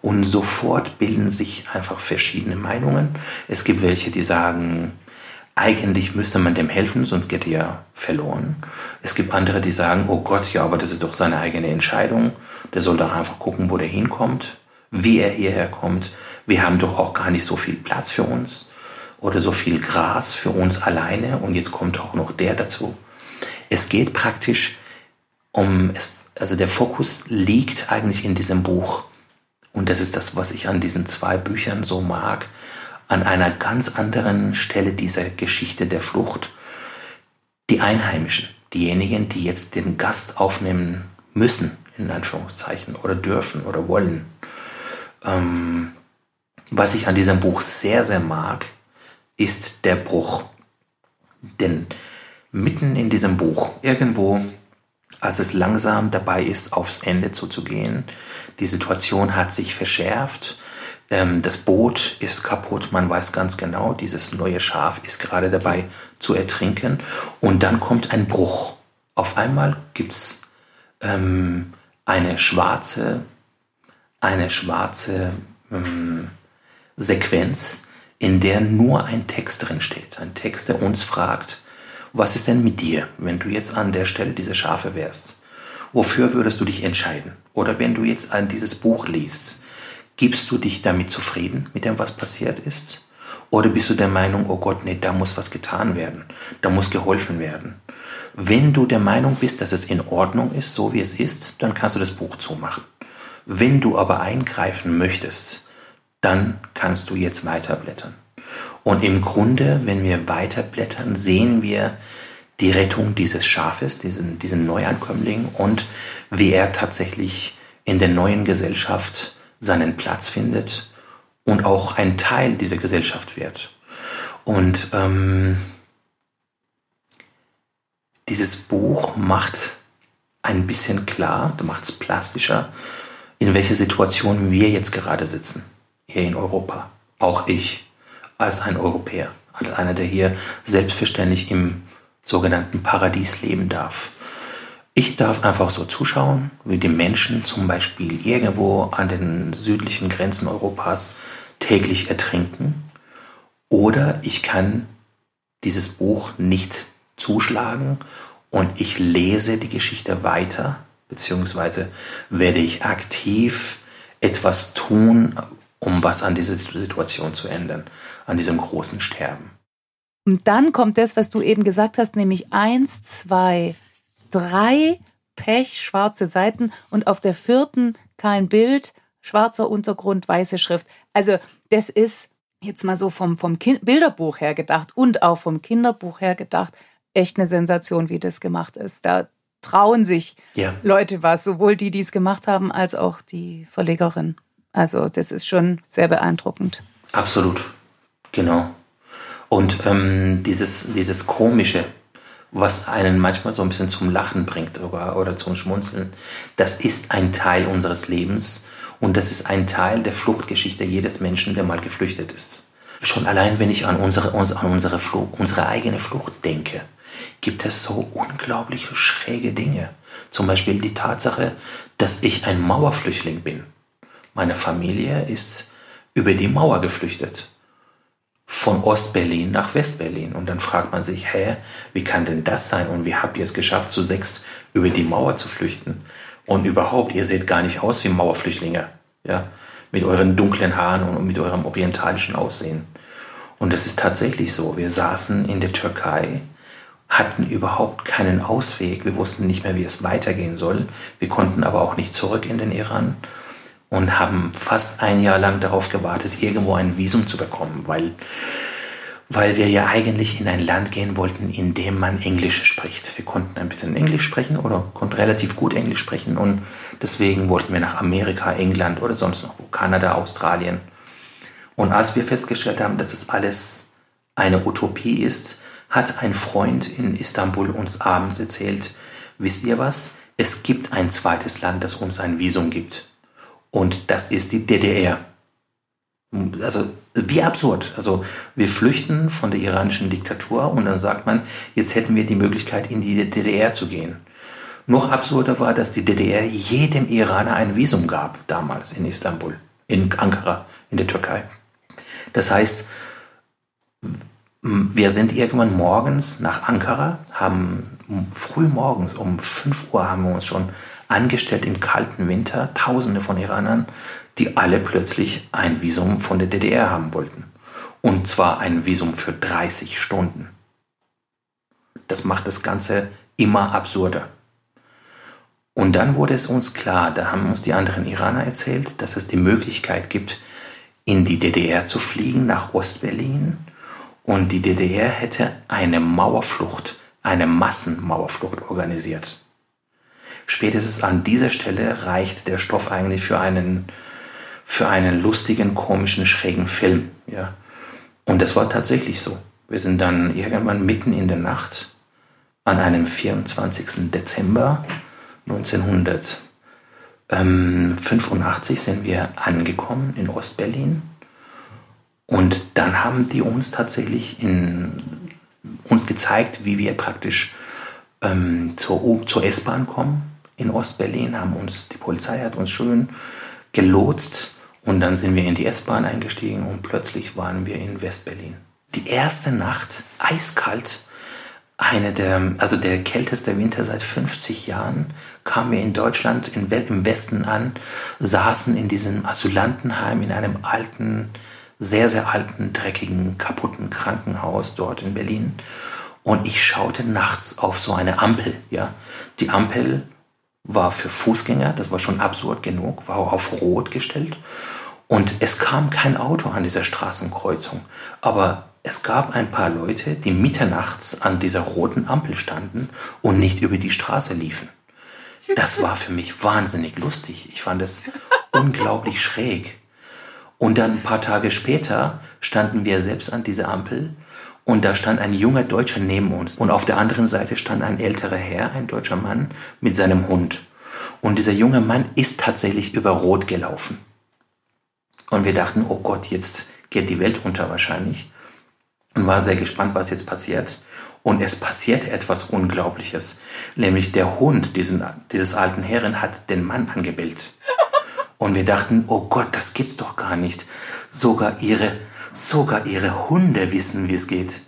Und sofort bilden sich einfach verschiedene Meinungen. Es gibt welche, die sagen, eigentlich müsste man dem helfen, sonst geht er ja verloren. Es gibt andere, die sagen, oh Gott, ja, aber das ist doch seine eigene Entscheidung. Der soll doch einfach gucken, wo der hinkommt, wie er hierher kommt. Wir haben doch auch gar nicht so viel Platz für uns oder so viel Gras für uns alleine und jetzt kommt auch noch der dazu. Es geht praktisch um, also der Fokus liegt eigentlich in diesem Buch und das ist das, was ich an diesen zwei Büchern so mag, an einer ganz anderen Stelle dieser Geschichte der Flucht. Die Einheimischen, diejenigen, die jetzt den Gast aufnehmen müssen, in Anführungszeichen, oder dürfen oder wollen. Ähm, was ich an diesem Buch sehr, sehr mag, ist der Bruch. Denn mitten in diesem Buch, irgendwo, als es langsam dabei ist, aufs Ende zuzugehen, die Situation hat sich verschärft, ähm, das Boot ist kaputt, man weiß ganz genau, dieses neue Schaf ist gerade dabei zu ertrinken und dann kommt ein Bruch. Auf einmal gibt es ähm, eine schwarze, eine schwarze ähm, Sequenz, in der nur ein Text drin steht. Ein Text, der uns fragt, was ist denn mit dir, wenn du jetzt an der Stelle diese Schafe wärst? Wofür würdest du dich entscheiden? Oder wenn du jetzt an dieses Buch liest, gibst du dich damit zufrieden, mit dem, was passiert ist? Oder bist du der Meinung, oh Gott, nee, da muss was getan werden, da muss geholfen werden? Wenn du der Meinung bist, dass es in Ordnung ist, so wie es ist, dann kannst du das Buch zumachen. Wenn du aber eingreifen möchtest, dann kannst du jetzt weiterblättern. Und im Grunde, wenn wir weiterblättern, sehen wir die Rettung dieses Schafes, diesen, diesen Neuankömmling und wie er tatsächlich in der neuen Gesellschaft seinen Platz findet und auch ein Teil dieser Gesellschaft wird. Und ähm, dieses Buch macht ein bisschen klar, macht es plastischer, in welcher Situation wir jetzt gerade sitzen hier in Europa. Auch ich als ein Europäer, als einer, der hier selbstverständlich im sogenannten Paradies leben darf. Ich darf einfach so zuschauen, wie die Menschen zum Beispiel irgendwo an den südlichen Grenzen Europas täglich ertrinken. Oder ich kann dieses Buch nicht zuschlagen und ich lese die Geschichte weiter, beziehungsweise werde ich aktiv etwas tun, um was an dieser Situation zu ändern, an diesem großen Sterben. Und dann kommt das, was du eben gesagt hast, nämlich eins, zwei, drei pechschwarze Seiten und auf der vierten kein Bild, schwarzer Untergrund, weiße Schrift. Also das ist jetzt mal so vom, vom kind Bilderbuch her gedacht und auch vom Kinderbuch her gedacht, echt eine Sensation, wie das gemacht ist. Da trauen sich ja. Leute was, sowohl die, die es gemacht haben, als auch die Verlegerin. Also das ist schon sehr beeindruckend. Absolut, genau. Und ähm, dieses, dieses Komische, was einen manchmal so ein bisschen zum Lachen bringt oder, oder zum Schmunzeln, das ist ein Teil unseres Lebens und das ist ein Teil der Fluchtgeschichte jedes Menschen, der mal geflüchtet ist. Schon allein, wenn ich an unsere, an unsere, Flucht, unsere eigene Flucht denke, gibt es so unglaublich schräge Dinge. Zum Beispiel die Tatsache, dass ich ein Mauerflüchtling bin. Meine Familie ist über die Mauer geflüchtet. Von Ostberlin nach Westberlin. Und dann fragt man sich, hä, wie kann denn das sein? Und wie habt ihr es geschafft, zu sechst über die Mauer zu flüchten? Und überhaupt, ihr seht gar nicht aus wie Mauerflüchtlinge. Ja, mit euren dunklen Haaren und mit eurem orientalischen Aussehen. Und das ist tatsächlich so. Wir saßen in der Türkei, hatten überhaupt keinen Ausweg. Wir wussten nicht mehr, wie es weitergehen soll. Wir konnten aber auch nicht zurück in den Iran und haben fast ein Jahr lang darauf gewartet, irgendwo ein Visum zu bekommen, weil, weil wir ja eigentlich in ein Land gehen wollten, in dem man Englisch spricht. Wir konnten ein bisschen Englisch sprechen oder konnten relativ gut Englisch sprechen und deswegen wollten wir nach Amerika, England oder sonst noch, Kanada, Australien. Und als wir festgestellt haben, dass es alles eine Utopie ist, hat ein Freund in Istanbul uns abends erzählt, wisst ihr was? Es gibt ein zweites Land, das uns ein Visum gibt. Und das ist die DDR. Also wie absurd. Also wir flüchten von der iranischen Diktatur und dann sagt man, jetzt hätten wir die Möglichkeit, in die DDR zu gehen. Noch absurder war, dass die DDR jedem Iraner ein Visum gab, damals in Istanbul, in Ankara, in der Türkei. Das heißt, wir sind irgendwann morgens nach Ankara, haben früh morgens um 5 Uhr haben wir uns schon angestellt im kalten Winter, Tausende von Iranern, die alle plötzlich ein Visum von der DDR haben wollten. Und zwar ein Visum für 30 Stunden. Das macht das Ganze immer absurder. Und dann wurde es uns klar, da haben uns die anderen Iraner erzählt, dass es die Möglichkeit gibt, in die DDR zu fliegen, nach Ostberlin. Und die DDR hätte eine Mauerflucht, eine Massenmauerflucht organisiert. Spätestens an dieser Stelle reicht der Stoff eigentlich für einen, für einen lustigen, komischen, schrägen Film. Ja. Und das war tatsächlich so. Wir sind dann irgendwann mitten in der Nacht an einem 24. Dezember 1985 sind wir angekommen in Ostberlin. Und dann haben die uns tatsächlich in, uns gezeigt, wie wir praktisch ähm, zur, zur S-Bahn kommen in Ostberlin, haben uns, die Polizei hat uns schön gelotst und dann sind wir in die S-Bahn eingestiegen und plötzlich waren wir in Westberlin. Die erste Nacht, eiskalt, eine der, also der kälteste Winter seit 50 Jahren, kamen wir in Deutschland in, im Westen an, saßen in diesem Asylantenheim in einem alten, sehr, sehr alten, dreckigen, kaputten Krankenhaus dort in Berlin. Und ich schaute nachts auf so eine Ampel, ja. Die Ampel war für Fußgänger, das war schon absurd genug, war auf Rot gestellt. Und es kam kein Auto an dieser Straßenkreuzung. Aber es gab ein paar Leute, die mitternachts an dieser roten Ampel standen und nicht über die Straße liefen. Das war für mich wahnsinnig lustig. Ich fand es unglaublich schräg. Und dann ein paar Tage später standen wir selbst an dieser Ampel und da stand ein junger Deutscher neben uns. Und auf der anderen Seite stand ein älterer Herr, ein deutscher Mann, mit seinem Hund. Und dieser junge Mann ist tatsächlich über Rot gelaufen. Und wir dachten, oh Gott, jetzt geht die Welt unter wahrscheinlich. Und war sehr gespannt, was jetzt passiert. Und es passierte etwas Unglaubliches. Nämlich der Hund diesen, dieses alten Herren hat den Mann angebellt. Und wir dachten, oh Gott, das gibt's doch gar nicht. Sogar ihre Sogar ihre Hunde wissen, wie es geht.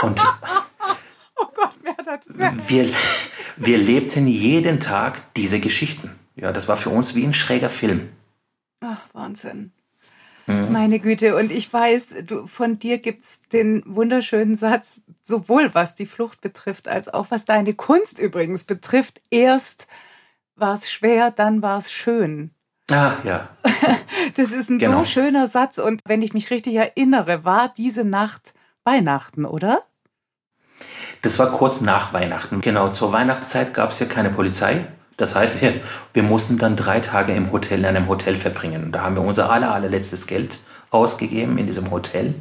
Und oh Gott, wer hat das? Wir, wir lebten jeden Tag diese Geschichten. Ja, das war für uns wie ein schräger Film. Ach, Wahnsinn. Mhm. Meine Güte, und ich weiß, du, von dir gibt es den wunderschönen Satz, sowohl was die Flucht betrifft, als auch was deine Kunst übrigens betrifft. Erst war es schwer, dann war es schön. Ah, ja. Das ist ein genau. so schöner Satz. Und wenn ich mich richtig erinnere, war diese Nacht Weihnachten, oder? Das war kurz nach Weihnachten. Genau, zur Weihnachtszeit gab es ja keine Polizei. Das heißt, wir, wir mussten dann drei Tage im Hotel, in einem Hotel verbringen. Da haben wir unser aller, allerletztes Geld ausgegeben in diesem Hotel.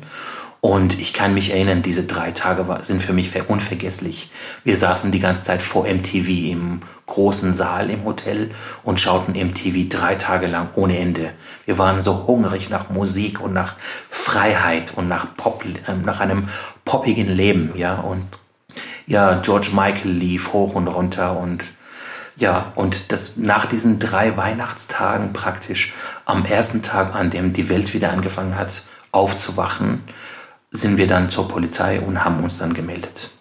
Und ich kann mich erinnern, diese drei Tage sind für mich unvergesslich. Wir saßen die ganze Zeit vor MTV im großen Saal im Hotel und schauten MTV drei Tage lang ohne Ende. Wir waren so hungrig nach Musik und nach Freiheit und nach Pop, äh, nach einem poppigen Leben, ja. Und ja, George Michael lief hoch und runter und ja, und das nach diesen drei Weihnachtstagen praktisch am ersten Tag, an dem die Welt wieder angefangen hat, aufzuwachen, sind wir dann zur Polizei und haben uns dann gemeldet.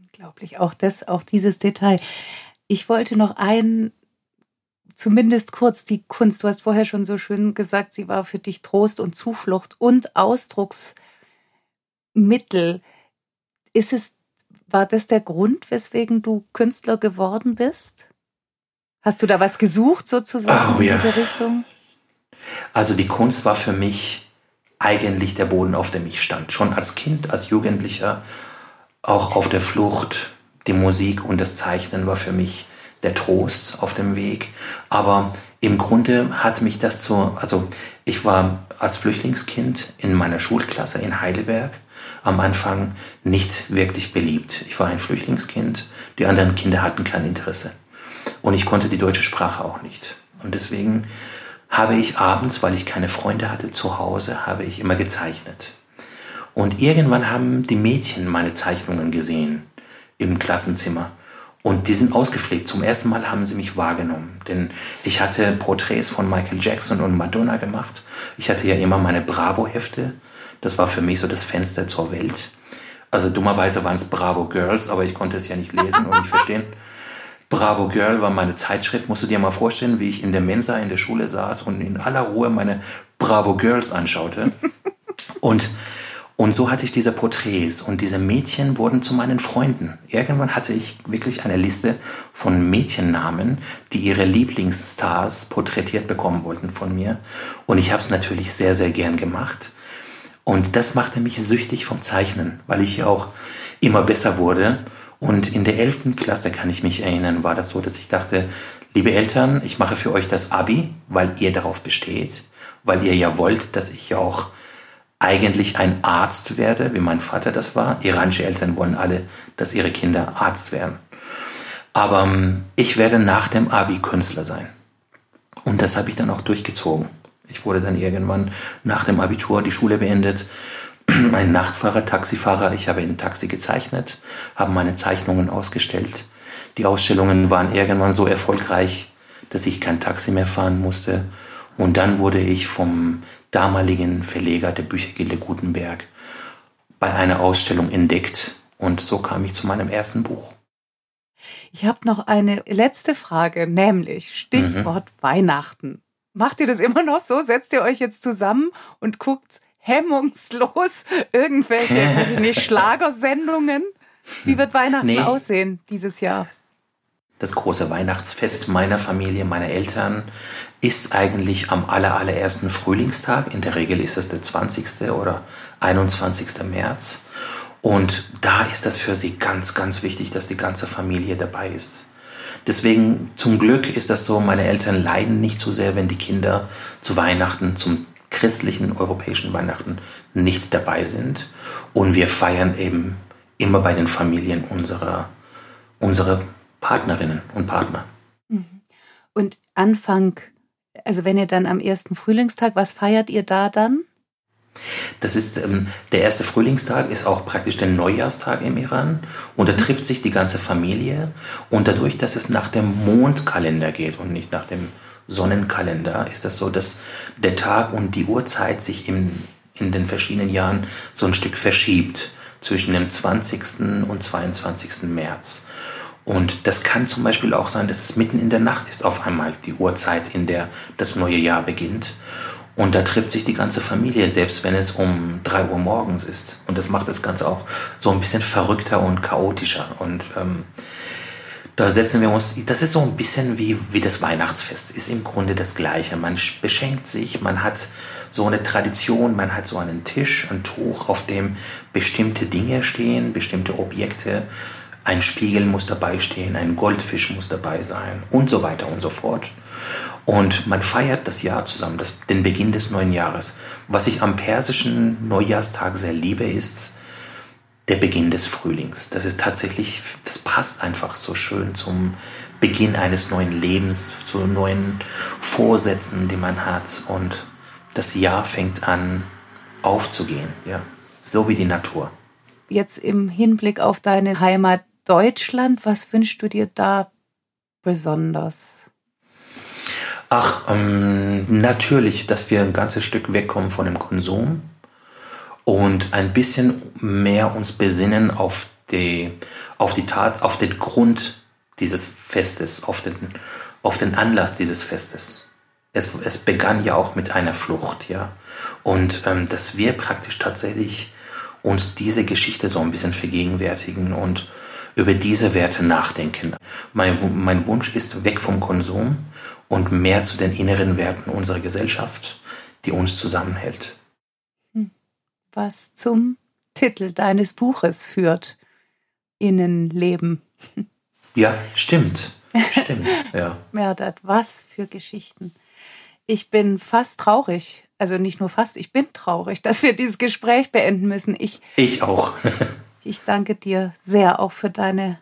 Unglaublich, auch das, auch dieses Detail. Ich wollte noch ein, zumindest kurz die Kunst. Du hast vorher schon so schön gesagt, sie war für dich Trost und Zuflucht und Ausdrucksmittel. Ist es, war das der Grund, weswegen du Künstler geworden bist? Hast du da was gesucht sozusagen oh, in ja. diese Richtung? Also die Kunst war für mich eigentlich der Boden, auf dem ich stand. Schon als Kind, als Jugendlicher, auch auf der Flucht. Die Musik und das Zeichnen war für mich der Trost auf dem Weg. Aber im Grunde hat mich das zu, also ich war als Flüchtlingskind in meiner Schulklasse in Heidelberg am Anfang nicht wirklich beliebt. Ich war ein Flüchtlingskind, die anderen Kinder hatten kein Interesse. Und ich konnte die deutsche Sprache auch nicht. Und deswegen habe ich abends, weil ich keine Freunde hatte zu Hause, habe ich immer gezeichnet. Und irgendwann haben die Mädchen meine Zeichnungen gesehen im Klassenzimmer. Und die sind ausgepflegt. Zum ersten Mal haben sie mich wahrgenommen. Denn ich hatte Porträts von Michael Jackson und Madonna gemacht. Ich hatte ja immer meine Bravo-Hefte. Das war für mich so das Fenster zur Welt. Also dummerweise waren es Bravo Girls, aber ich konnte es ja nicht lesen und nicht verstehen. Bravo Girl war meine Zeitschrift. Musst du dir mal vorstellen, wie ich in der Mensa in der Schule saß und in aller Ruhe meine Bravo Girls anschaute. Und, und so hatte ich diese Porträts und diese Mädchen wurden zu meinen Freunden. Irgendwann hatte ich wirklich eine Liste von Mädchennamen, die ihre Lieblingsstars porträtiert bekommen wollten von mir. Und ich habe es natürlich sehr, sehr gern gemacht. Und das machte mich süchtig vom Zeichnen, weil ich auch immer besser wurde und in der 11. Klasse kann ich mich erinnern, war das so, dass ich dachte, liebe Eltern, ich mache für euch das Abi, weil ihr darauf besteht, weil ihr ja wollt, dass ich auch eigentlich ein Arzt werde, wie mein Vater das war. Iranische Eltern wollen alle, dass ihre Kinder Arzt werden. Aber ähm, ich werde nach dem Abi Künstler sein. Und das habe ich dann auch durchgezogen. Ich wurde dann irgendwann nach dem Abitur die Schule beendet, ein Nachtfahrer, Taxifahrer. Ich habe in Taxi gezeichnet, habe meine Zeichnungen ausgestellt. Die Ausstellungen waren irgendwann so erfolgreich, dass ich kein Taxi mehr fahren musste. Und dann wurde ich vom damaligen Verleger der Büchergilde Gutenberg bei einer Ausstellung entdeckt. Und so kam ich zu meinem ersten Buch. Ich habe noch eine letzte Frage, nämlich Stichwort mhm. Weihnachten. Macht ihr das immer noch so? Setzt ihr euch jetzt zusammen und guckt hemmungslos irgendwelche, weiß ich nicht, Schlagersendungen. Wie wird Weihnachten nee. aussehen dieses Jahr? Das große Weihnachtsfest meiner Familie, meiner Eltern, ist eigentlich am allerersten Frühlingstag. In der Regel ist es der 20. oder 21. März. Und da ist das für sie ganz, ganz wichtig, dass die ganze Familie dabei ist. Deswegen zum Glück ist das so, meine Eltern leiden nicht so sehr, wenn die Kinder zu Weihnachten zum christlichen europäischen Weihnachten nicht dabei sind. Und wir feiern eben immer bei den Familien unserer, unserer Partnerinnen und Partner. Mhm. Und Anfang, also wenn ihr dann am ersten Frühlingstag, was feiert ihr da dann? Das ist ähm, der erste Frühlingstag ist auch praktisch der Neujahrstag im Iran und da mhm. trifft sich die ganze Familie und dadurch, dass es nach dem Mondkalender geht und nicht nach dem Sonnenkalender ist das so, dass der Tag und die Uhrzeit sich im, in den verschiedenen Jahren so ein Stück verschiebt zwischen dem 20. und 22. März. Und das kann zum Beispiel auch sein, dass es mitten in der Nacht ist, auf einmal die Uhrzeit, in der das neue Jahr beginnt. Und da trifft sich die ganze Familie, selbst wenn es um drei Uhr morgens ist. Und das macht das Ganze auch so ein bisschen verrückter und chaotischer. Und ähm, da setzen wir uns, das ist so ein bisschen wie, wie das Weihnachtsfest, ist im Grunde das Gleiche. Man beschenkt sich, man hat so eine Tradition, man hat so einen Tisch, ein Tuch, auf dem bestimmte Dinge stehen, bestimmte Objekte. Ein Spiegel muss dabei stehen, ein Goldfisch muss dabei sein und so weiter und so fort. Und man feiert das Jahr zusammen, das, den Beginn des neuen Jahres. Was ich am persischen Neujahrstag sehr liebe, ist, der Beginn des Frühlings. Das ist tatsächlich, das passt einfach so schön zum Beginn eines neuen Lebens, zu neuen Vorsätzen, die man hat. Und das Jahr fängt an aufzugehen, ja. So wie die Natur. Jetzt im Hinblick auf deine Heimat Deutschland, was wünschst du dir da besonders? Ach, ähm, natürlich, dass wir ein ganzes Stück wegkommen von dem Konsum und ein bisschen mehr uns besinnen auf die, auf die Tat, auf den Grund dieses Festes, auf den, auf den Anlass dieses Festes. Es, es begann ja auch mit einer Flucht, ja. Und ähm, dass wir praktisch tatsächlich uns diese Geschichte so ein bisschen vergegenwärtigen und über diese Werte nachdenken. Mein, mein Wunsch ist weg vom Konsum und mehr zu den inneren Werten unserer Gesellschaft, die uns zusammenhält. Was zum Titel deines Buches führt. Innenleben. Ja, stimmt. Stimmt, ja. Merdat, was für Geschichten. Ich bin fast traurig, also nicht nur fast, ich bin traurig, dass wir dieses Gespräch beenden müssen. Ich, ich auch. ich danke dir sehr auch für deine,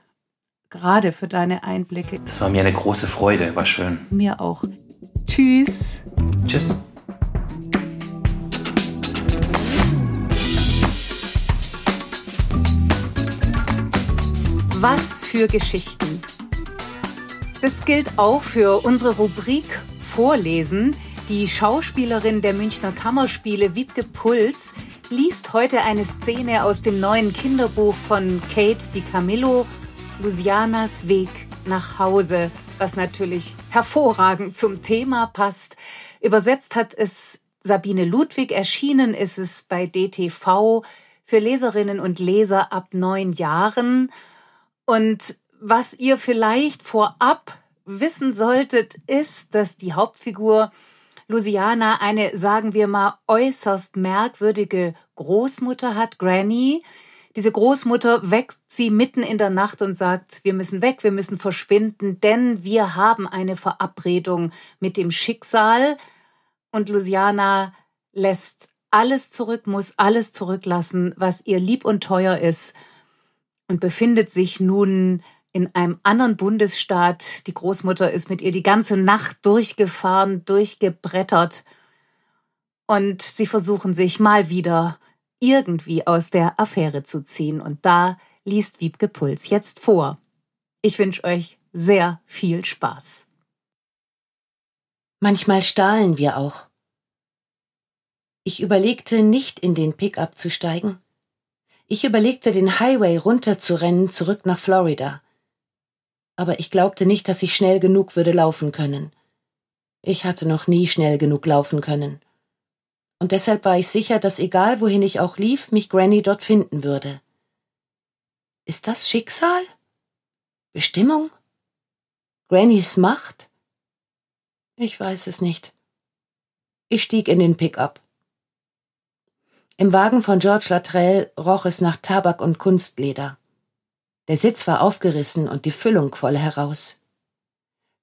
gerade für deine Einblicke. Das war mir eine große Freude, war schön. Mir auch. Tschüss. Tschüss. Was für Geschichten. Das gilt auch für unsere Rubrik Vorlesen. Die Schauspielerin der Münchner Kammerspiele Wiebke Puls liest heute eine Szene aus dem neuen Kinderbuch von Kate Di Camillo, Lucianas Weg nach Hause, was natürlich hervorragend zum Thema passt. Übersetzt hat es Sabine Ludwig, erschienen ist es bei DTV für Leserinnen und Leser ab neun Jahren. Und was ihr vielleicht vorab wissen solltet, ist, dass die Hauptfigur Luciana eine, sagen wir mal, äußerst merkwürdige Großmutter hat, Granny. Diese Großmutter weckt sie mitten in der Nacht und sagt, wir müssen weg, wir müssen verschwinden, denn wir haben eine Verabredung mit dem Schicksal. Und Luciana lässt alles zurück, muss alles zurücklassen, was ihr lieb und teuer ist und befindet sich nun in einem anderen Bundesstaat. Die Großmutter ist mit ihr die ganze Nacht durchgefahren, durchgebrettert. Und sie versuchen sich mal wieder irgendwie aus der Affäre zu ziehen. Und da liest Wiebke Puls jetzt vor. Ich wünsche euch sehr viel Spaß. Manchmal stahlen wir auch. Ich überlegte, nicht in den Pickup zu steigen. Ich überlegte, den Highway runterzurennen, zurück nach Florida. Aber ich glaubte nicht, dass ich schnell genug würde laufen können. Ich hatte noch nie schnell genug laufen können. Und deshalb war ich sicher, dass egal wohin ich auch lief, mich Granny dort finden würde. Ist das Schicksal? Bestimmung? Grannys Macht? Ich weiß es nicht. Ich stieg in den Pickup. Im Wagen von George Latrell roch es nach Tabak und Kunstleder. Der Sitz war aufgerissen und die Füllung quoll heraus.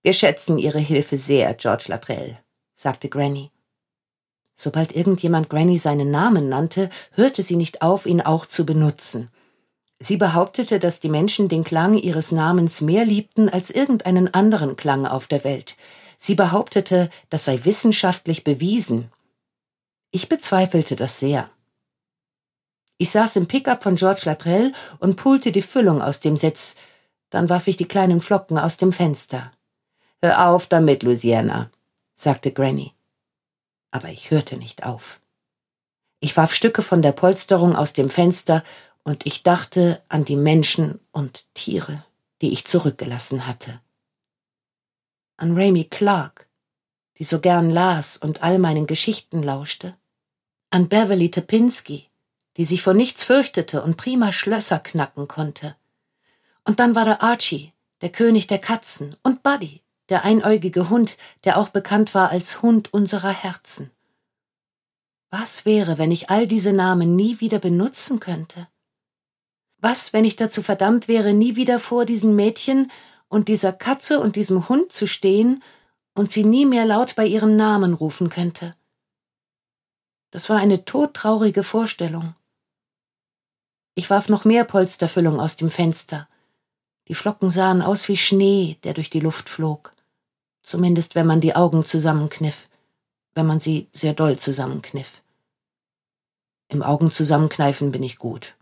Wir schätzen Ihre Hilfe sehr, George Latrell, sagte Granny. Sobald irgendjemand Granny seinen Namen nannte, hörte sie nicht auf, ihn auch zu benutzen. Sie behauptete, dass die Menschen den Klang ihres Namens mehr liebten als irgendeinen anderen Klang auf der Welt. Sie behauptete, das sei wissenschaftlich bewiesen. Ich bezweifelte das sehr. Ich saß im Pickup von George Latrell und pulte die Füllung aus dem Sitz. Dann warf ich die kleinen Flocken aus dem Fenster. Hör auf damit, Louisiana, sagte Granny. Aber ich hörte nicht auf. Ich warf Stücke von der Polsterung aus dem Fenster und ich dachte an die Menschen und Tiere, die ich zurückgelassen hatte. An Ramy Clark, die so gern las und all meinen Geschichten lauschte. An Beverly Topinski, die sich vor nichts fürchtete und prima Schlösser knacken konnte. Und dann war da Archie, der König der Katzen, und Buddy, der einäugige Hund, der auch bekannt war als Hund unserer Herzen. Was wäre, wenn ich all diese Namen nie wieder benutzen könnte? Was, wenn ich dazu verdammt wäre, nie wieder vor diesen Mädchen und dieser Katze und diesem Hund zu stehen und sie nie mehr laut bei ihren Namen rufen könnte? Das war eine todtraurige Vorstellung. Ich warf noch mehr Polsterfüllung aus dem Fenster. Die Flocken sahen aus wie Schnee, der durch die Luft flog. Zumindest wenn man die Augen zusammenkniff, wenn man sie sehr doll zusammenkniff. Im Augen zusammenkneifen bin ich gut.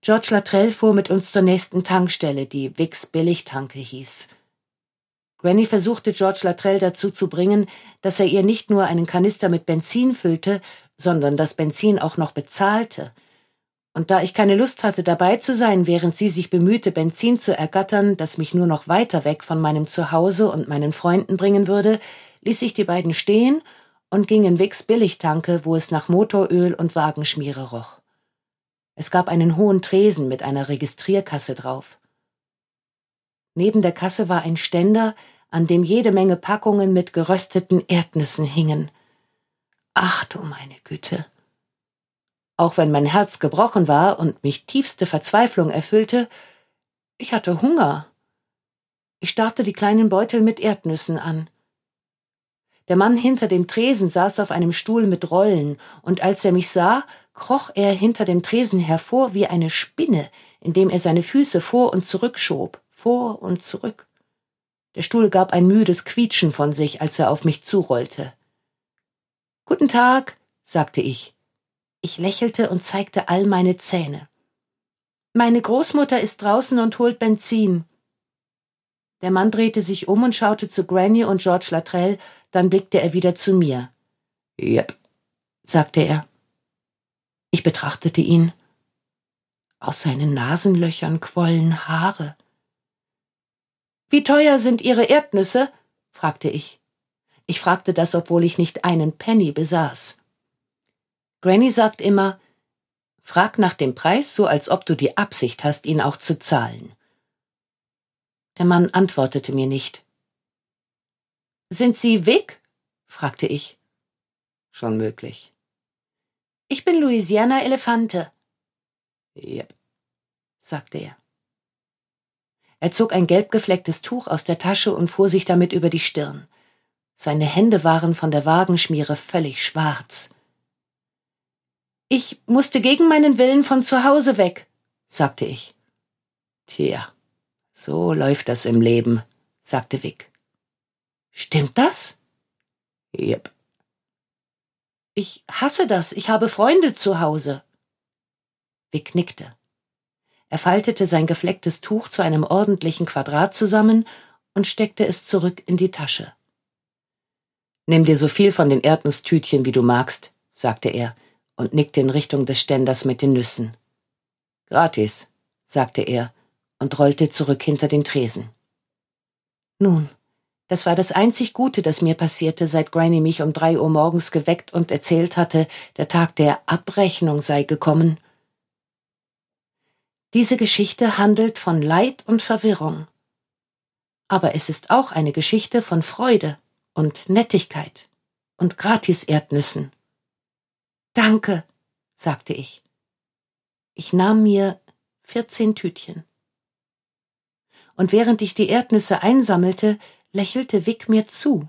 George Latrell fuhr mit uns zur nächsten Tankstelle, die Wix Billigtanke hieß. Granny versuchte George Latrell dazu zu bringen, dass er ihr nicht nur einen Kanister mit Benzin füllte, sondern das Benzin auch noch bezahlte. Und da ich keine Lust hatte, dabei zu sein, während sie sich bemühte, Benzin zu ergattern, das mich nur noch weiter weg von meinem Zuhause und meinen Freunden bringen würde, ließ ich die beiden stehen und ging in Wicks Billigtanke, wo es nach Motoröl und Wagenschmiere roch. Es gab einen hohen Tresen mit einer Registrierkasse drauf. Neben der Kasse war ein Ständer, an dem jede Menge Packungen mit gerösteten Erdnüssen hingen. Ach du meine Güte. Auch wenn mein Herz gebrochen war und mich tiefste Verzweiflung erfüllte, ich hatte Hunger. Ich starrte die kleinen Beutel mit Erdnüssen an. Der Mann hinter dem Tresen saß auf einem Stuhl mit Rollen, und als er mich sah, kroch er hinter dem Tresen hervor wie eine Spinne, indem er seine Füße vor und zurück schob, vor und zurück. Der Stuhl gab ein müdes Quietschen von sich, als er auf mich zurollte. Guten Tag, sagte ich. Ich lächelte und zeigte all meine Zähne. Meine Großmutter ist draußen und holt Benzin. Der Mann drehte sich um und schaute zu Granny und George Latrell, dann blickte er wieder zu mir. Yep, sagte er. Ich betrachtete ihn. Aus seinen Nasenlöchern quollen Haare. Wie teuer sind Ihre Erdnüsse? fragte ich. Ich fragte das, obwohl ich nicht einen Penny besaß. Granny sagt immer, frag nach dem Preis, so als ob du die Absicht hast, ihn auch zu zahlen. Der Mann antwortete mir nicht. Sind Sie Vic? fragte ich. Schon möglich. Ich bin Louisiana Elefante. Yep, sagte er. Er zog ein gelb geflecktes Tuch aus der Tasche und fuhr sich damit über die Stirn. Seine Hände waren von der Wagenschmiere völlig schwarz. Ich musste gegen meinen Willen von zu Hause weg, sagte ich. Tja, so läuft das im Leben, sagte Vic. Stimmt das? Yep. Ich hasse das. Ich habe Freunde zu Hause. Vic nickte. Er faltete sein geflecktes Tuch zu einem ordentlichen Quadrat zusammen und steckte es zurück in die Tasche. Nimm dir so viel von den Erdnusstütchen, wie du magst, sagte er und nickte in Richtung des Ständers mit den Nüssen. Gratis, sagte er und rollte zurück hinter den Tresen. Nun, das war das einzig Gute, das mir passierte, seit Granny mich um drei Uhr morgens geweckt und erzählt hatte, der Tag der Abrechnung sei gekommen. Diese Geschichte handelt von Leid und Verwirrung. Aber es ist auch eine Geschichte von Freude und Nettigkeit und Gratis-Erdnüssen. Danke, sagte ich. Ich nahm mir vierzehn Tütchen. Und während ich die Erdnüsse einsammelte, lächelte Wick mir zu.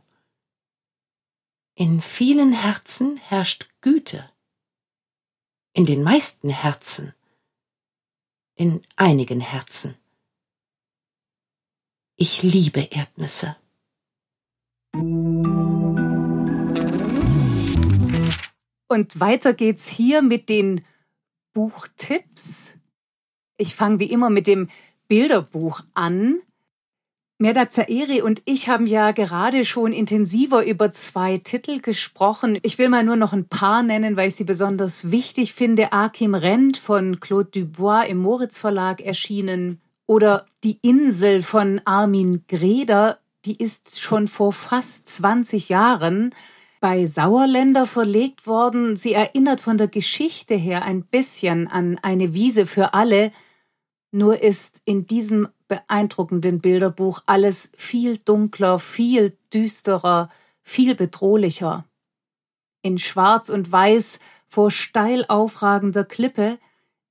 In vielen Herzen herrscht Güte. In den meisten Herzen. In einigen Herzen. Ich liebe Erdnüsse. Und weiter geht's hier mit den Buchtipps. Ich fange wie immer mit dem Bilderbuch an. Merda Zaeri und ich haben ja gerade schon intensiver über zwei Titel gesprochen. Ich will mal nur noch ein paar nennen, weil ich sie besonders wichtig finde. Akim Rent von Claude Dubois im Moritz Verlag erschienen oder Die Insel von Armin Greder. Die ist schon vor fast 20 Jahren bei Sauerländer verlegt worden. Sie erinnert von der Geschichte her ein bisschen an eine Wiese für alle. Nur ist in diesem beeindruckenden Bilderbuch alles viel dunkler, viel düsterer, viel bedrohlicher. In Schwarz und Weiß vor steil aufragender Klippe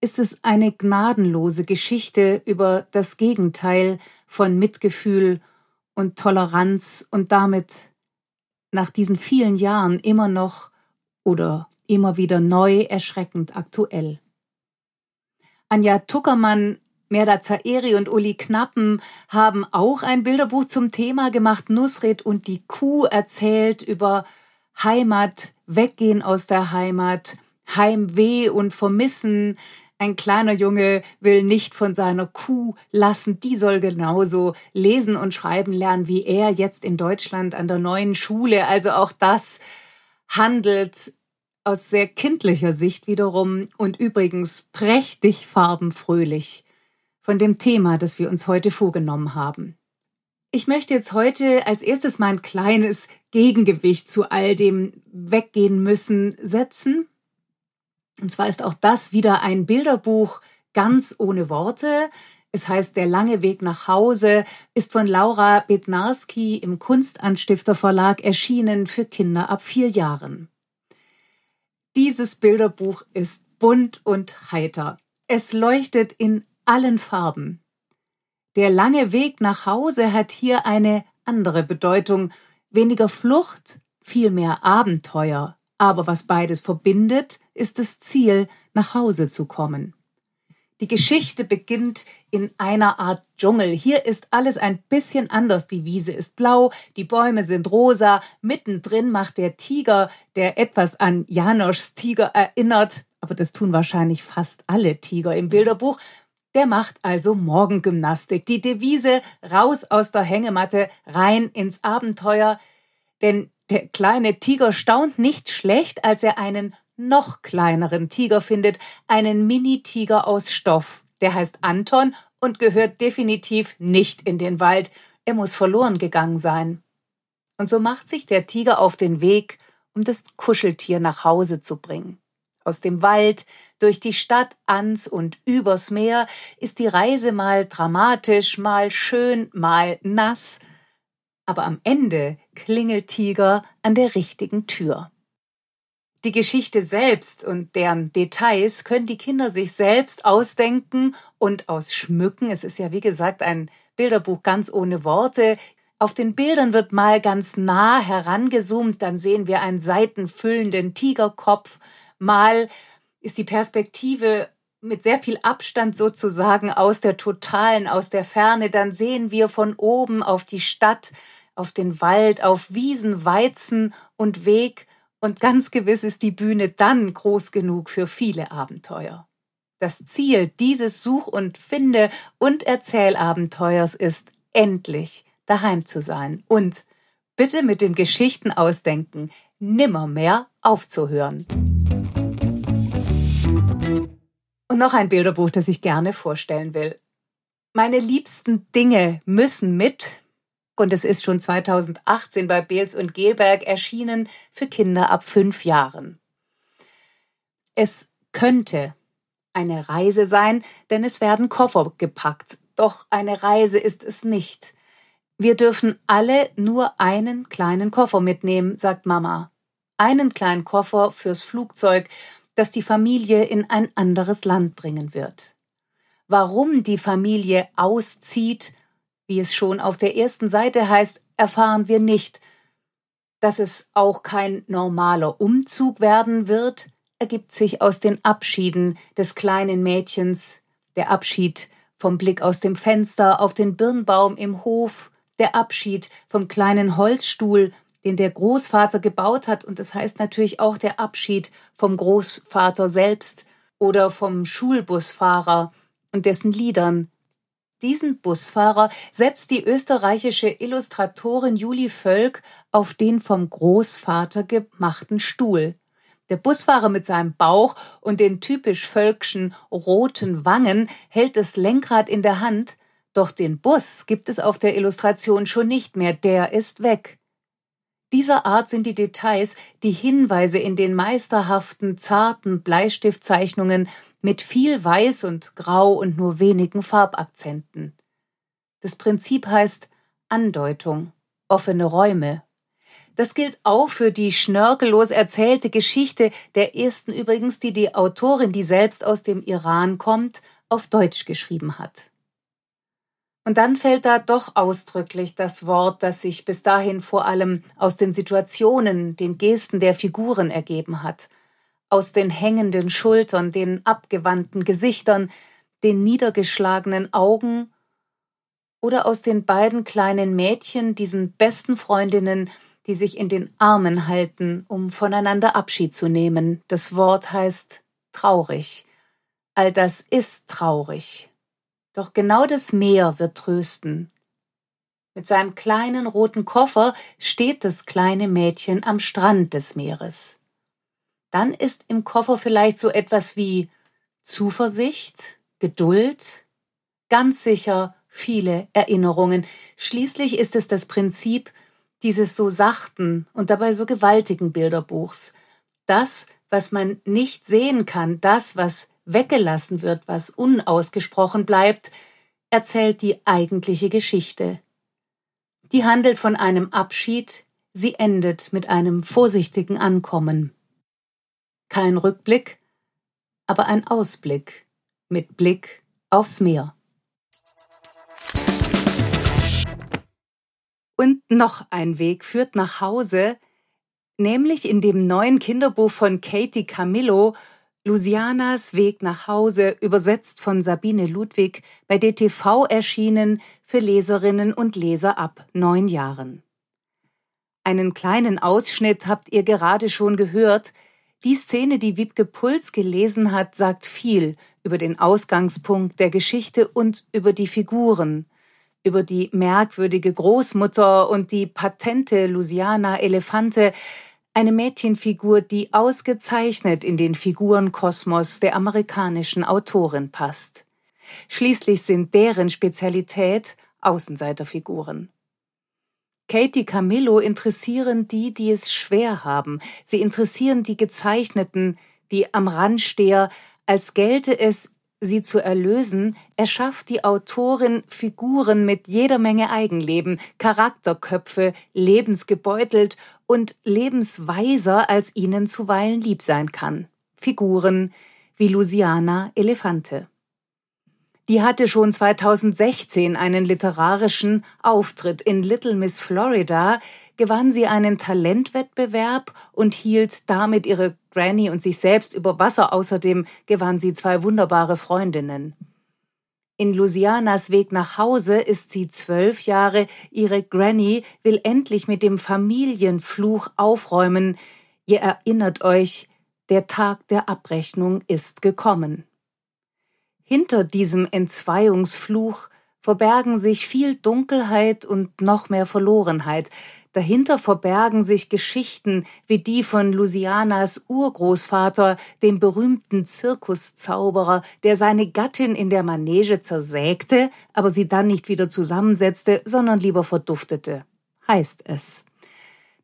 ist es eine gnadenlose Geschichte über das Gegenteil von Mitgefühl und Toleranz und damit nach diesen vielen Jahren immer noch oder immer wieder neu erschreckend aktuell. Anja Tuckermann Merda Zaeri und Uli Knappen haben auch ein Bilderbuch zum Thema gemacht. Nusret und die Kuh erzählt über Heimat, Weggehen aus der Heimat, Heimweh und Vermissen. Ein kleiner Junge will nicht von seiner Kuh lassen. Die soll genauso lesen und schreiben lernen wie er jetzt in Deutschland an der neuen Schule. Also auch das handelt aus sehr kindlicher Sicht wiederum und übrigens prächtig farbenfröhlich von dem Thema, das wir uns heute vorgenommen haben. Ich möchte jetzt heute als erstes mal ein kleines Gegengewicht zu all dem weggehen müssen setzen. Und zwar ist auch das wieder ein Bilderbuch ganz ohne Worte. Es heißt Der lange Weg nach Hause, ist von Laura Bednarski im Kunstanstifter Verlag erschienen für Kinder ab vier Jahren. Dieses Bilderbuch ist bunt und heiter. Es leuchtet in allen Farben. Der lange Weg nach Hause hat hier eine andere Bedeutung, weniger Flucht, viel mehr Abenteuer. Aber was beides verbindet, ist das Ziel, nach Hause zu kommen. Die Geschichte beginnt in einer Art Dschungel. Hier ist alles ein bisschen anders. Die Wiese ist blau, die Bäume sind rosa. Mittendrin macht der Tiger, der etwas an Janoschs Tiger erinnert, aber das tun wahrscheinlich fast alle Tiger im Bilderbuch, der macht also Morgengymnastik. Die Devise raus aus der Hängematte, rein ins Abenteuer. Denn der kleine Tiger staunt nicht schlecht, als er einen noch kleineren Tiger findet, einen Mini-Tiger aus Stoff. Der heißt Anton und gehört definitiv nicht in den Wald. Er muss verloren gegangen sein. Und so macht sich der Tiger auf den Weg, um das Kuscheltier nach Hause zu bringen. Aus dem Wald, durch die Stadt, ans und übers Meer ist die Reise mal dramatisch, mal schön, mal nass. Aber am Ende klingelt Tiger an der richtigen Tür. Die Geschichte selbst und deren Details können die Kinder sich selbst ausdenken und ausschmücken. Es ist ja, wie gesagt, ein Bilderbuch ganz ohne Worte. Auf den Bildern wird mal ganz nah herangezoomt, dann sehen wir einen seitenfüllenden Tigerkopf, mal ist die Perspektive mit sehr viel Abstand sozusagen aus der totalen, aus der Ferne, dann sehen wir von oben auf die Stadt, auf den Wald, auf Wiesen, Weizen und Weg, und ganz gewiss ist die Bühne dann groß genug für viele Abenteuer. Das Ziel dieses Such- und Finde- und Erzählabenteuers ist, endlich daheim zu sein und bitte mit dem Geschichten ausdenken nimmermehr aufzuhören. Und noch ein Bilderbuch, das ich gerne vorstellen will. Meine liebsten Dinge müssen mit und es ist schon 2018 bei Beels und Gelberg erschienen für Kinder ab fünf Jahren. Es könnte eine Reise sein, denn es werden Koffer gepackt. Doch eine Reise ist es nicht. Wir dürfen alle nur einen kleinen Koffer mitnehmen, sagt Mama. Einen kleinen Koffer fürs Flugzeug, das die Familie in ein anderes Land bringen wird. Warum die Familie auszieht, wie es schon auf der ersten Seite heißt, erfahren wir nicht. Dass es auch kein normaler Umzug werden wird, ergibt sich aus den Abschieden des kleinen Mädchens, der Abschied vom Blick aus dem Fenster auf den Birnbaum im Hof, der Abschied vom kleinen Holzstuhl, den der Großvater gebaut hat, und das heißt natürlich auch der Abschied vom Großvater selbst oder vom Schulbusfahrer und dessen Liedern, diesen Busfahrer setzt die österreichische Illustratorin Julie Völk auf den vom Großvater gemachten Stuhl. Der Busfahrer mit seinem Bauch und den typisch völkschen roten Wangen hält das Lenkrad in der Hand, doch den Bus gibt es auf der Illustration schon nicht mehr, der ist weg. Dieser Art sind die Details, die Hinweise in den meisterhaften, zarten Bleistiftzeichnungen mit viel Weiß und Grau und nur wenigen Farbakzenten. Das Prinzip heißt Andeutung, offene Räume. Das gilt auch für die schnörkellos erzählte Geschichte der ersten übrigens, die die Autorin, die selbst aus dem Iran kommt, auf Deutsch geschrieben hat. Und dann fällt da doch ausdrücklich das Wort, das sich bis dahin vor allem aus den Situationen, den Gesten der Figuren ergeben hat – aus den hängenden Schultern, den abgewandten Gesichtern, den niedergeschlagenen Augen oder aus den beiden kleinen Mädchen, diesen besten Freundinnen, die sich in den Armen halten, um voneinander Abschied zu nehmen. Das Wort heißt traurig. All das ist traurig. Doch genau das Meer wird trösten. Mit seinem kleinen roten Koffer steht das kleine Mädchen am Strand des Meeres dann ist im Koffer vielleicht so etwas wie Zuversicht, Geduld, ganz sicher viele Erinnerungen. Schließlich ist es das Prinzip dieses so sachten und dabei so gewaltigen Bilderbuchs. Das, was man nicht sehen kann, das, was weggelassen wird, was unausgesprochen bleibt, erzählt die eigentliche Geschichte. Die handelt von einem Abschied, sie endet mit einem vorsichtigen Ankommen. Kein Rückblick, aber ein Ausblick mit Blick aufs Meer. Und noch ein Weg führt nach Hause, nämlich in dem neuen Kinderbuch von Katie Camillo Lucianas Weg nach Hause, übersetzt von Sabine Ludwig, bei DTV erschienen für Leserinnen und Leser ab neun Jahren. Einen kleinen Ausschnitt habt ihr gerade schon gehört. Die Szene, die Wiebke Puls gelesen hat, sagt viel über den Ausgangspunkt der Geschichte und über die Figuren, über die merkwürdige Großmutter und die patente Luciana Elefante, eine Mädchenfigur, die ausgezeichnet in den Figurenkosmos der amerikanischen Autorin passt. Schließlich sind deren Spezialität Außenseiterfiguren. Katie Camillo interessieren die, die es schwer haben. Sie interessieren die Gezeichneten, die am Rand steher, als gelte es sie zu erlösen, erschafft die Autorin Figuren mit jeder Menge Eigenleben, Charakterköpfe, lebensgebeutelt und lebensweiser, als ihnen zuweilen lieb sein kann. Figuren wie Luciana Elefante. Die hatte schon 2016 einen literarischen Auftritt in Little Miss Florida, gewann sie einen Talentwettbewerb und hielt damit ihre Granny und sich selbst über Wasser. Außerdem gewann sie zwei wunderbare Freundinnen. In Lucianas Weg nach Hause ist sie zwölf Jahre. Ihre Granny will endlich mit dem Familienfluch aufräumen. Ihr erinnert euch, der Tag der Abrechnung ist gekommen. Hinter diesem Entzweiungsfluch verbergen sich viel Dunkelheit und noch mehr Verlorenheit. Dahinter verbergen sich Geschichten wie die von Lucianas Urgroßvater, dem berühmten Zirkuszauberer, der seine Gattin in der Manege zersägte, aber sie dann nicht wieder zusammensetzte, sondern lieber verduftete. Heißt es.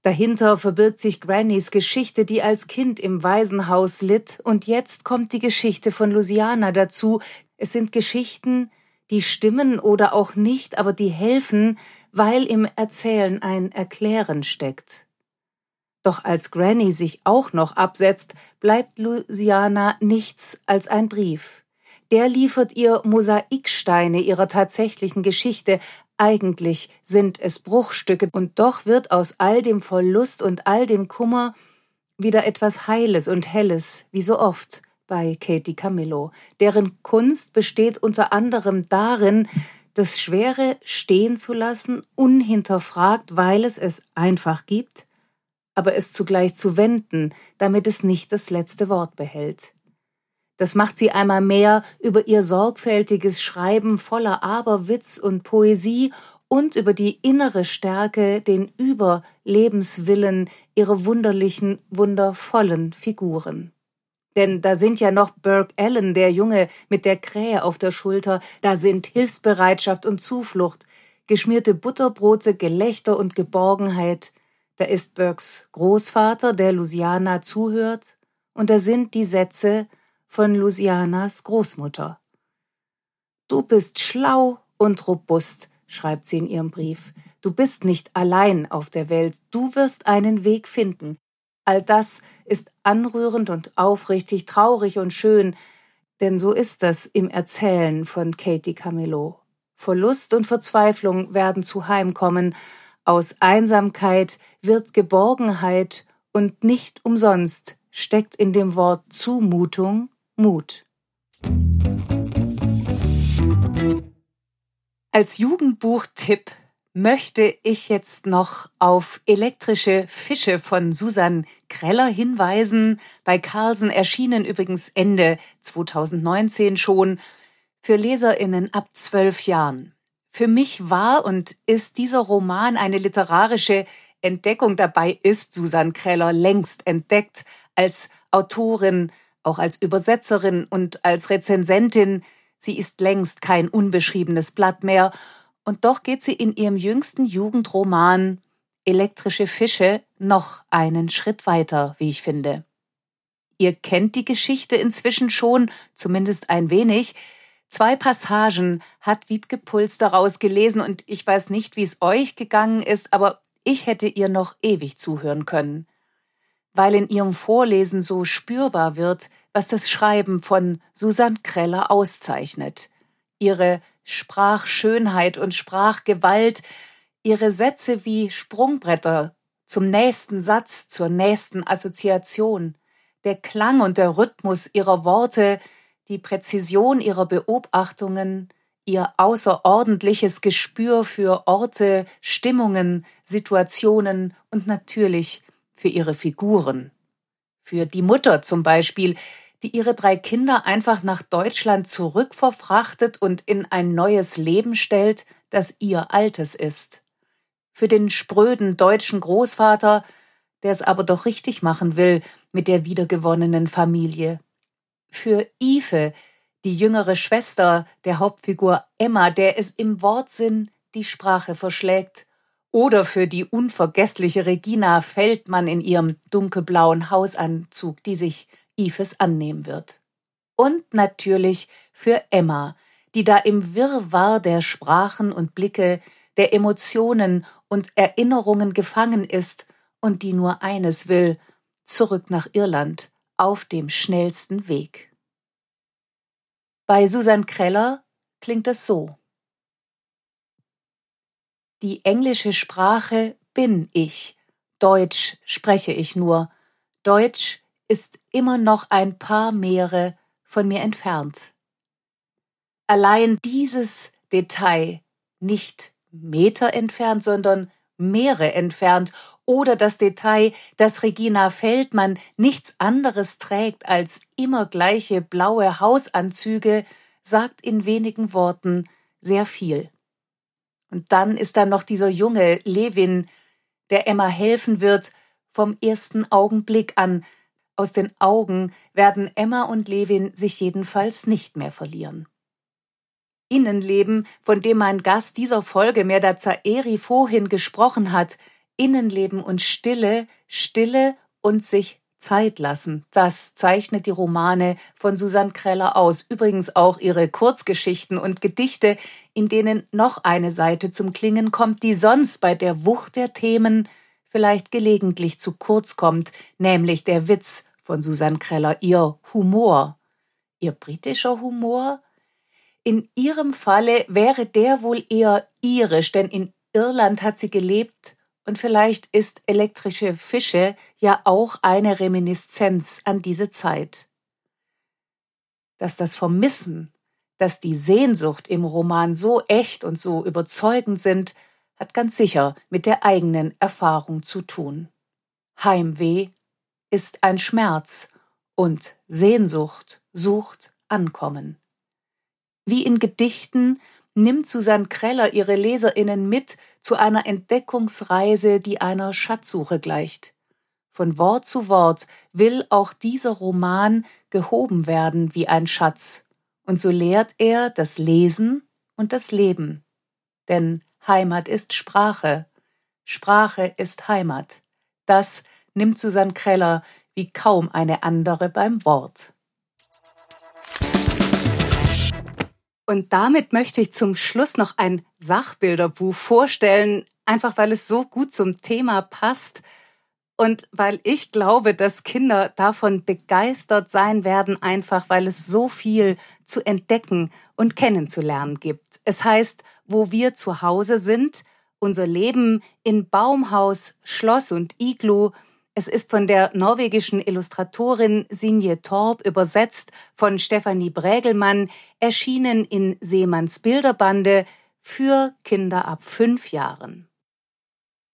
Dahinter verbirgt sich Grannys Geschichte, die als Kind im Waisenhaus litt, und jetzt kommt die Geschichte von Luciana dazu. Es sind Geschichten, die stimmen oder auch nicht, aber die helfen, weil im Erzählen ein Erklären steckt. Doch als Granny sich auch noch absetzt, bleibt Luciana nichts als ein Brief. Der liefert ihr Mosaiksteine ihrer tatsächlichen Geschichte, eigentlich sind es Bruchstücke, und doch wird aus all dem Verlust und all dem Kummer wieder etwas Heiles und Helles, wie so oft bei Katie Camillo, deren Kunst besteht unter anderem darin, das Schwere stehen zu lassen, unhinterfragt, weil es es einfach gibt, aber es zugleich zu wenden, damit es nicht das letzte Wort behält. Das macht sie einmal mehr über ihr sorgfältiges Schreiben voller Aberwitz und Poesie und über die innere Stärke, den Überlebenswillen ihrer wunderlichen, wundervollen Figuren. Denn da sind ja noch Burke Allen, der Junge mit der Krähe auf der Schulter, da sind Hilfsbereitschaft und Zuflucht, geschmierte Butterbrote, Gelächter und Geborgenheit, da ist Burkes Großvater, der Luciana zuhört, und da sind die Sätze, von Lucianas Großmutter. Du bist schlau und robust, schreibt sie in ihrem Brief. Du bist nicht allein auf der Welt, du wirst einen Weg finden. All das ist anrührend und aufrichtig, traurig und schön, denn so ist das im Erzählen von Katie Camillo. Verlust und Verzweiflung werden zu Heimkommen, aus Einsamkeit wird Geborgenheit und nicht umsonst steckt in dem Wort Zumutung Mut. Als Jugendbuchtipp möchte ich jetzt noch auf elektrische Fische von Susan Kreller hinweisen. Bei Carlsen erschienen übrigens Ende 2019 schon für Leserinnen ab zwölf Jahren. Für mich war und ist dieser Roman eine literarische Entdeckung. Dabei ist Susan Kreller längst entdeckt als Autorin auch als Übersetzerin und als Rezensentin, sie ist längst kein unbeschriebenes Blatt mehr, und doch geht sie in ihrem jüngsten Jugendroman Elektrische Fische noch einen Schritt weiter, wie ich finde. Ihr kennt die Geschichte inzwischen schon, zumindest ein wenig. Zwei Passagen hat Wiebke Puls daraus gelesen und ich weiß nicht, wie es euch gegangen ist, aber ich hätte ihr noch ewig zuhören können. Weil in ihrem Vorlesen so spürbar wird, was das Schreiben von Susanne Kreller auszeichnet. Ihre Sprachschönheit und Sprachgewalt, ihre Sätze wie Sprungbretter zum nächsten Satz, zur nächsten Assoziation, der Klang und der Rhythmus ihrer Worte, die Präzision ihrer Beobachtungen, ihr außerordentliches Gespür für Orte, Stimmungen, Situationen und natürlich für ihre Figuren. Für die Mutter zum Beispiel, die ihre drei Kinder einfach nach Deutschland zurückverfrachtet und in ein neues Leben stellt, das ihr altes ist. Für den spröden deutschen Großvater, der es aber doch richtig machen will mit der wiedergewonnenen Familie. Für Ife, die jüngere Schwester der Hauptfigur Emma, der es im Wortsinn die Sprache verschlägt, oder für die unvergessliche Regina Feldmann in ihrem dunkelblauen Hausanzug, die sich Ives annehmen wird. Und natürlich für Emma, die da im Wirrwarr der Sprachen und Blicke, der Emotionen und Erinnerungen gefangen ist und die nur eines will, zurück nach Irland auf dem schnellsten Weg. Bei Susan Kreller klingt es so. Die englische Sprache bin ich, Deutsch spreche ich nur, Deutsch ist immer noch ein paar Meere von mir entfernt. Allein dieses Detail, nicht Meter entfernt, sondern Meere entfernt, oder das Detail, dass Regina Feldmann nichts anderes trägt als immer gleiche blaue Hausanzüge, sagt in wenigen Worten sehr viel. Und dann ist da noch dieser junge Levin, der Emma helfen wird, vom ersten Augenblick an. Aus den Augen werden Emma und Levin sich jedenfalls nicht mehr verlieren. Innenleben, von dem mein Gast dieser Folge Merda Zaeri vorhin gesprochen hat, Innenleben und Stille, Stille und sich Zeit lassen. Das zeichnet die Romane von Susanne Kreller aus. Übrigens auch ihre Kurzgeschichten und Gedichte, in denen noch eine Seite zum Klingen kommt, die sonst bei der Wucht der Themen vielleicht gelegentlich zu kurz kommt, nämlich der Witz von Susanne Kreller, ihr Humor. Ihr britischer Humor? In ihrem Falle wäre der wohl eher irisch, denn in Irland hat sie gelebt und vielleicht ist elektrische Fische ja auch eine Reminiszenz an diese Zeit. Dass das Vermissen, dass die Sehnsucht im Roman so echt und so überzeugend sind, hat ganz sicher mit der eigenen Erfahrung zu tun. Heimweh ist ein Schmerz und Sehnsucht sucht Ankommen. Wie in Gedichten nimmt Susanne Kreller ihre Leserinnen mit zu einer Entdeckungsreise, die einer Schatzsuche gleicht. Von Wort zu Wort will auch dieser Roman gehoben werden wie ein Schatz, und so lehrt er das Lesen und das Leben. Denn Heimat ist Sprache, Sprache ist Heimat. Das nimmt Susanne Kreller wie kaum eine andere beim Wort. Und damit möchte ich zum Schluss noch ein Sachbilderbuch vorstellen, einfach weil es so gut zum Thema passt und weil ich glaube, dass Kinder davon begeistert sein werden, einfach weil es so viel zu entdecken und kennenzulernen gibt. Es heißt, wo wir zu Hause sind, unser Leben in Baumhaus, Schloss und Iglu, es ist von der norwegischen Illustratorin Sinje Torp übersetzt von Stefanie Brägelmann, erschienen in Seemanns Bilderbande für Kinder ab fünf Jahren.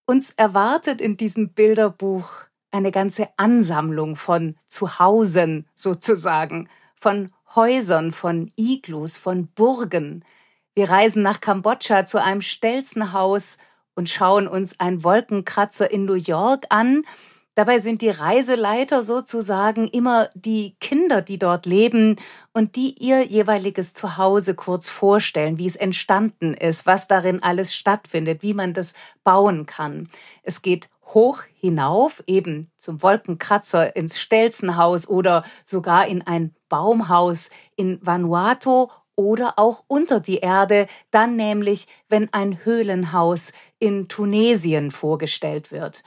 Uns erwartet in diesem Bilderbuch eine ganze Ansammlung von Zuhausen sozusagen, von Häusern, von Iglus, von Burgen. Wir reisen nach Kambodscha zu einem Stelzenhaus und schauen uns ein Wolkenkratzer in New York an, Dabei sind die Reiseleiter sozusagen immer die Kinder, die dort leben und die ihr jeweiliges Zuhause kurz vorstellen, wie es entstanden ist, was darin alles stattfindet, wie man das bauen kann. Es geht hoch hinauf, eben zum Wolkenkratzer ins Stelzenhaus oder sogar in ein Baumhaus in Vanuatu oder auch unter die Erde, dann nämlich, wenn ein Höhlenhaus in Tunesien vorgestellt wird.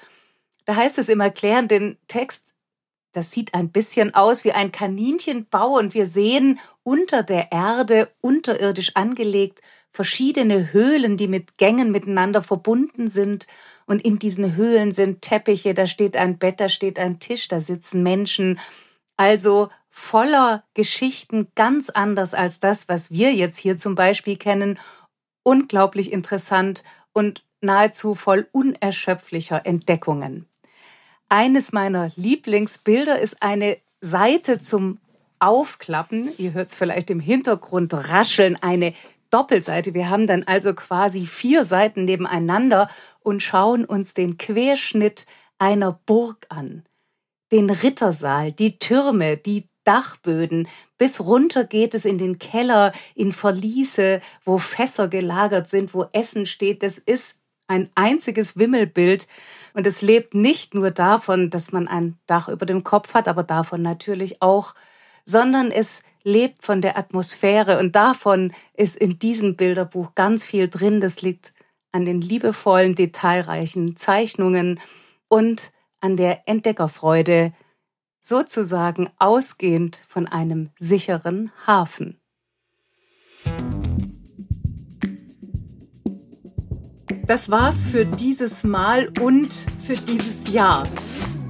Da heißt es im erklärenden Text, das sieht ein bisschen aus wie ein Kaninchenbau und wir sehen unter der Erde, unterirdisch angelegt, verschiedene Höhlen, die mit Gängen miteinander verbunden sind. Und in diesen Höhlen sind Teppiche, da steht ein Bett, da steht ein Tisch, da sitzen Menschen. Also voller Geschichten, ganz anders als das, was wir jetzt hier zum Beispiel kennen. Unglaublich interessant und nahezu voll unerschöpflicher Entdeckungen. Eines meiner Lieblingsbilder ist eine Seite zum Aufklappen. Ihr hört es vielleicht im Hintergrund rascheln, eine Doppelseite. Wir haben dann also quasi vier Seiten nebeneinander und schauen uns den Querschnitt einer Burg an. Den Rittersaal, die Türme, die Dachböden, bis runter geht es in den Keller, in Verliese, wo Fässer gelagert sind, wo Essen steht. Das ist ein einziges Wimmelbild und es lebt nicht nur davon, dass man ein Dach über dem Kopf hat, aber davon natürlich auch, sondern es lebt von der Atmosphäre und davon ist in diesem Bilderbuch ganz viel drin. Das liegt an den liebevollen, detailreichen Zeichnungen und an der Entdeckerfreude, sozusagen ausgehend von einem sicheren Hafen. Das war's für dieses Mal und für dieses Jahr.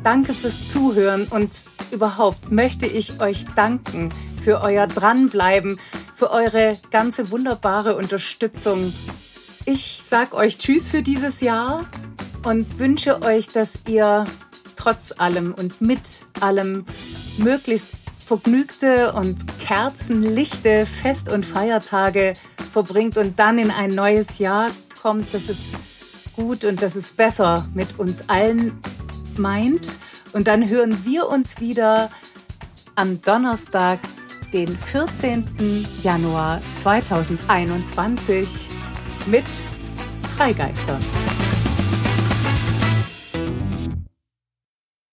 Danke fürs Zuhören und überhaupt möchte ich euch danken für euer Dranbleiben, für eure ganze wunderbare Unterstützung. Ich sag euch Tschüss für dieses Jahr und wünsche euch, dass ihr trotz allem und mit allem möglichst vergnügte und kerzenlichte Fest- und Feiertage verbringt und dann in ein neues Jahr kommt, dass es gut und dass es besser mit uns allen meint. Und dann hören wir uns wieder am Donnerstag, den 14. Januar 2021 mit Freigeistern.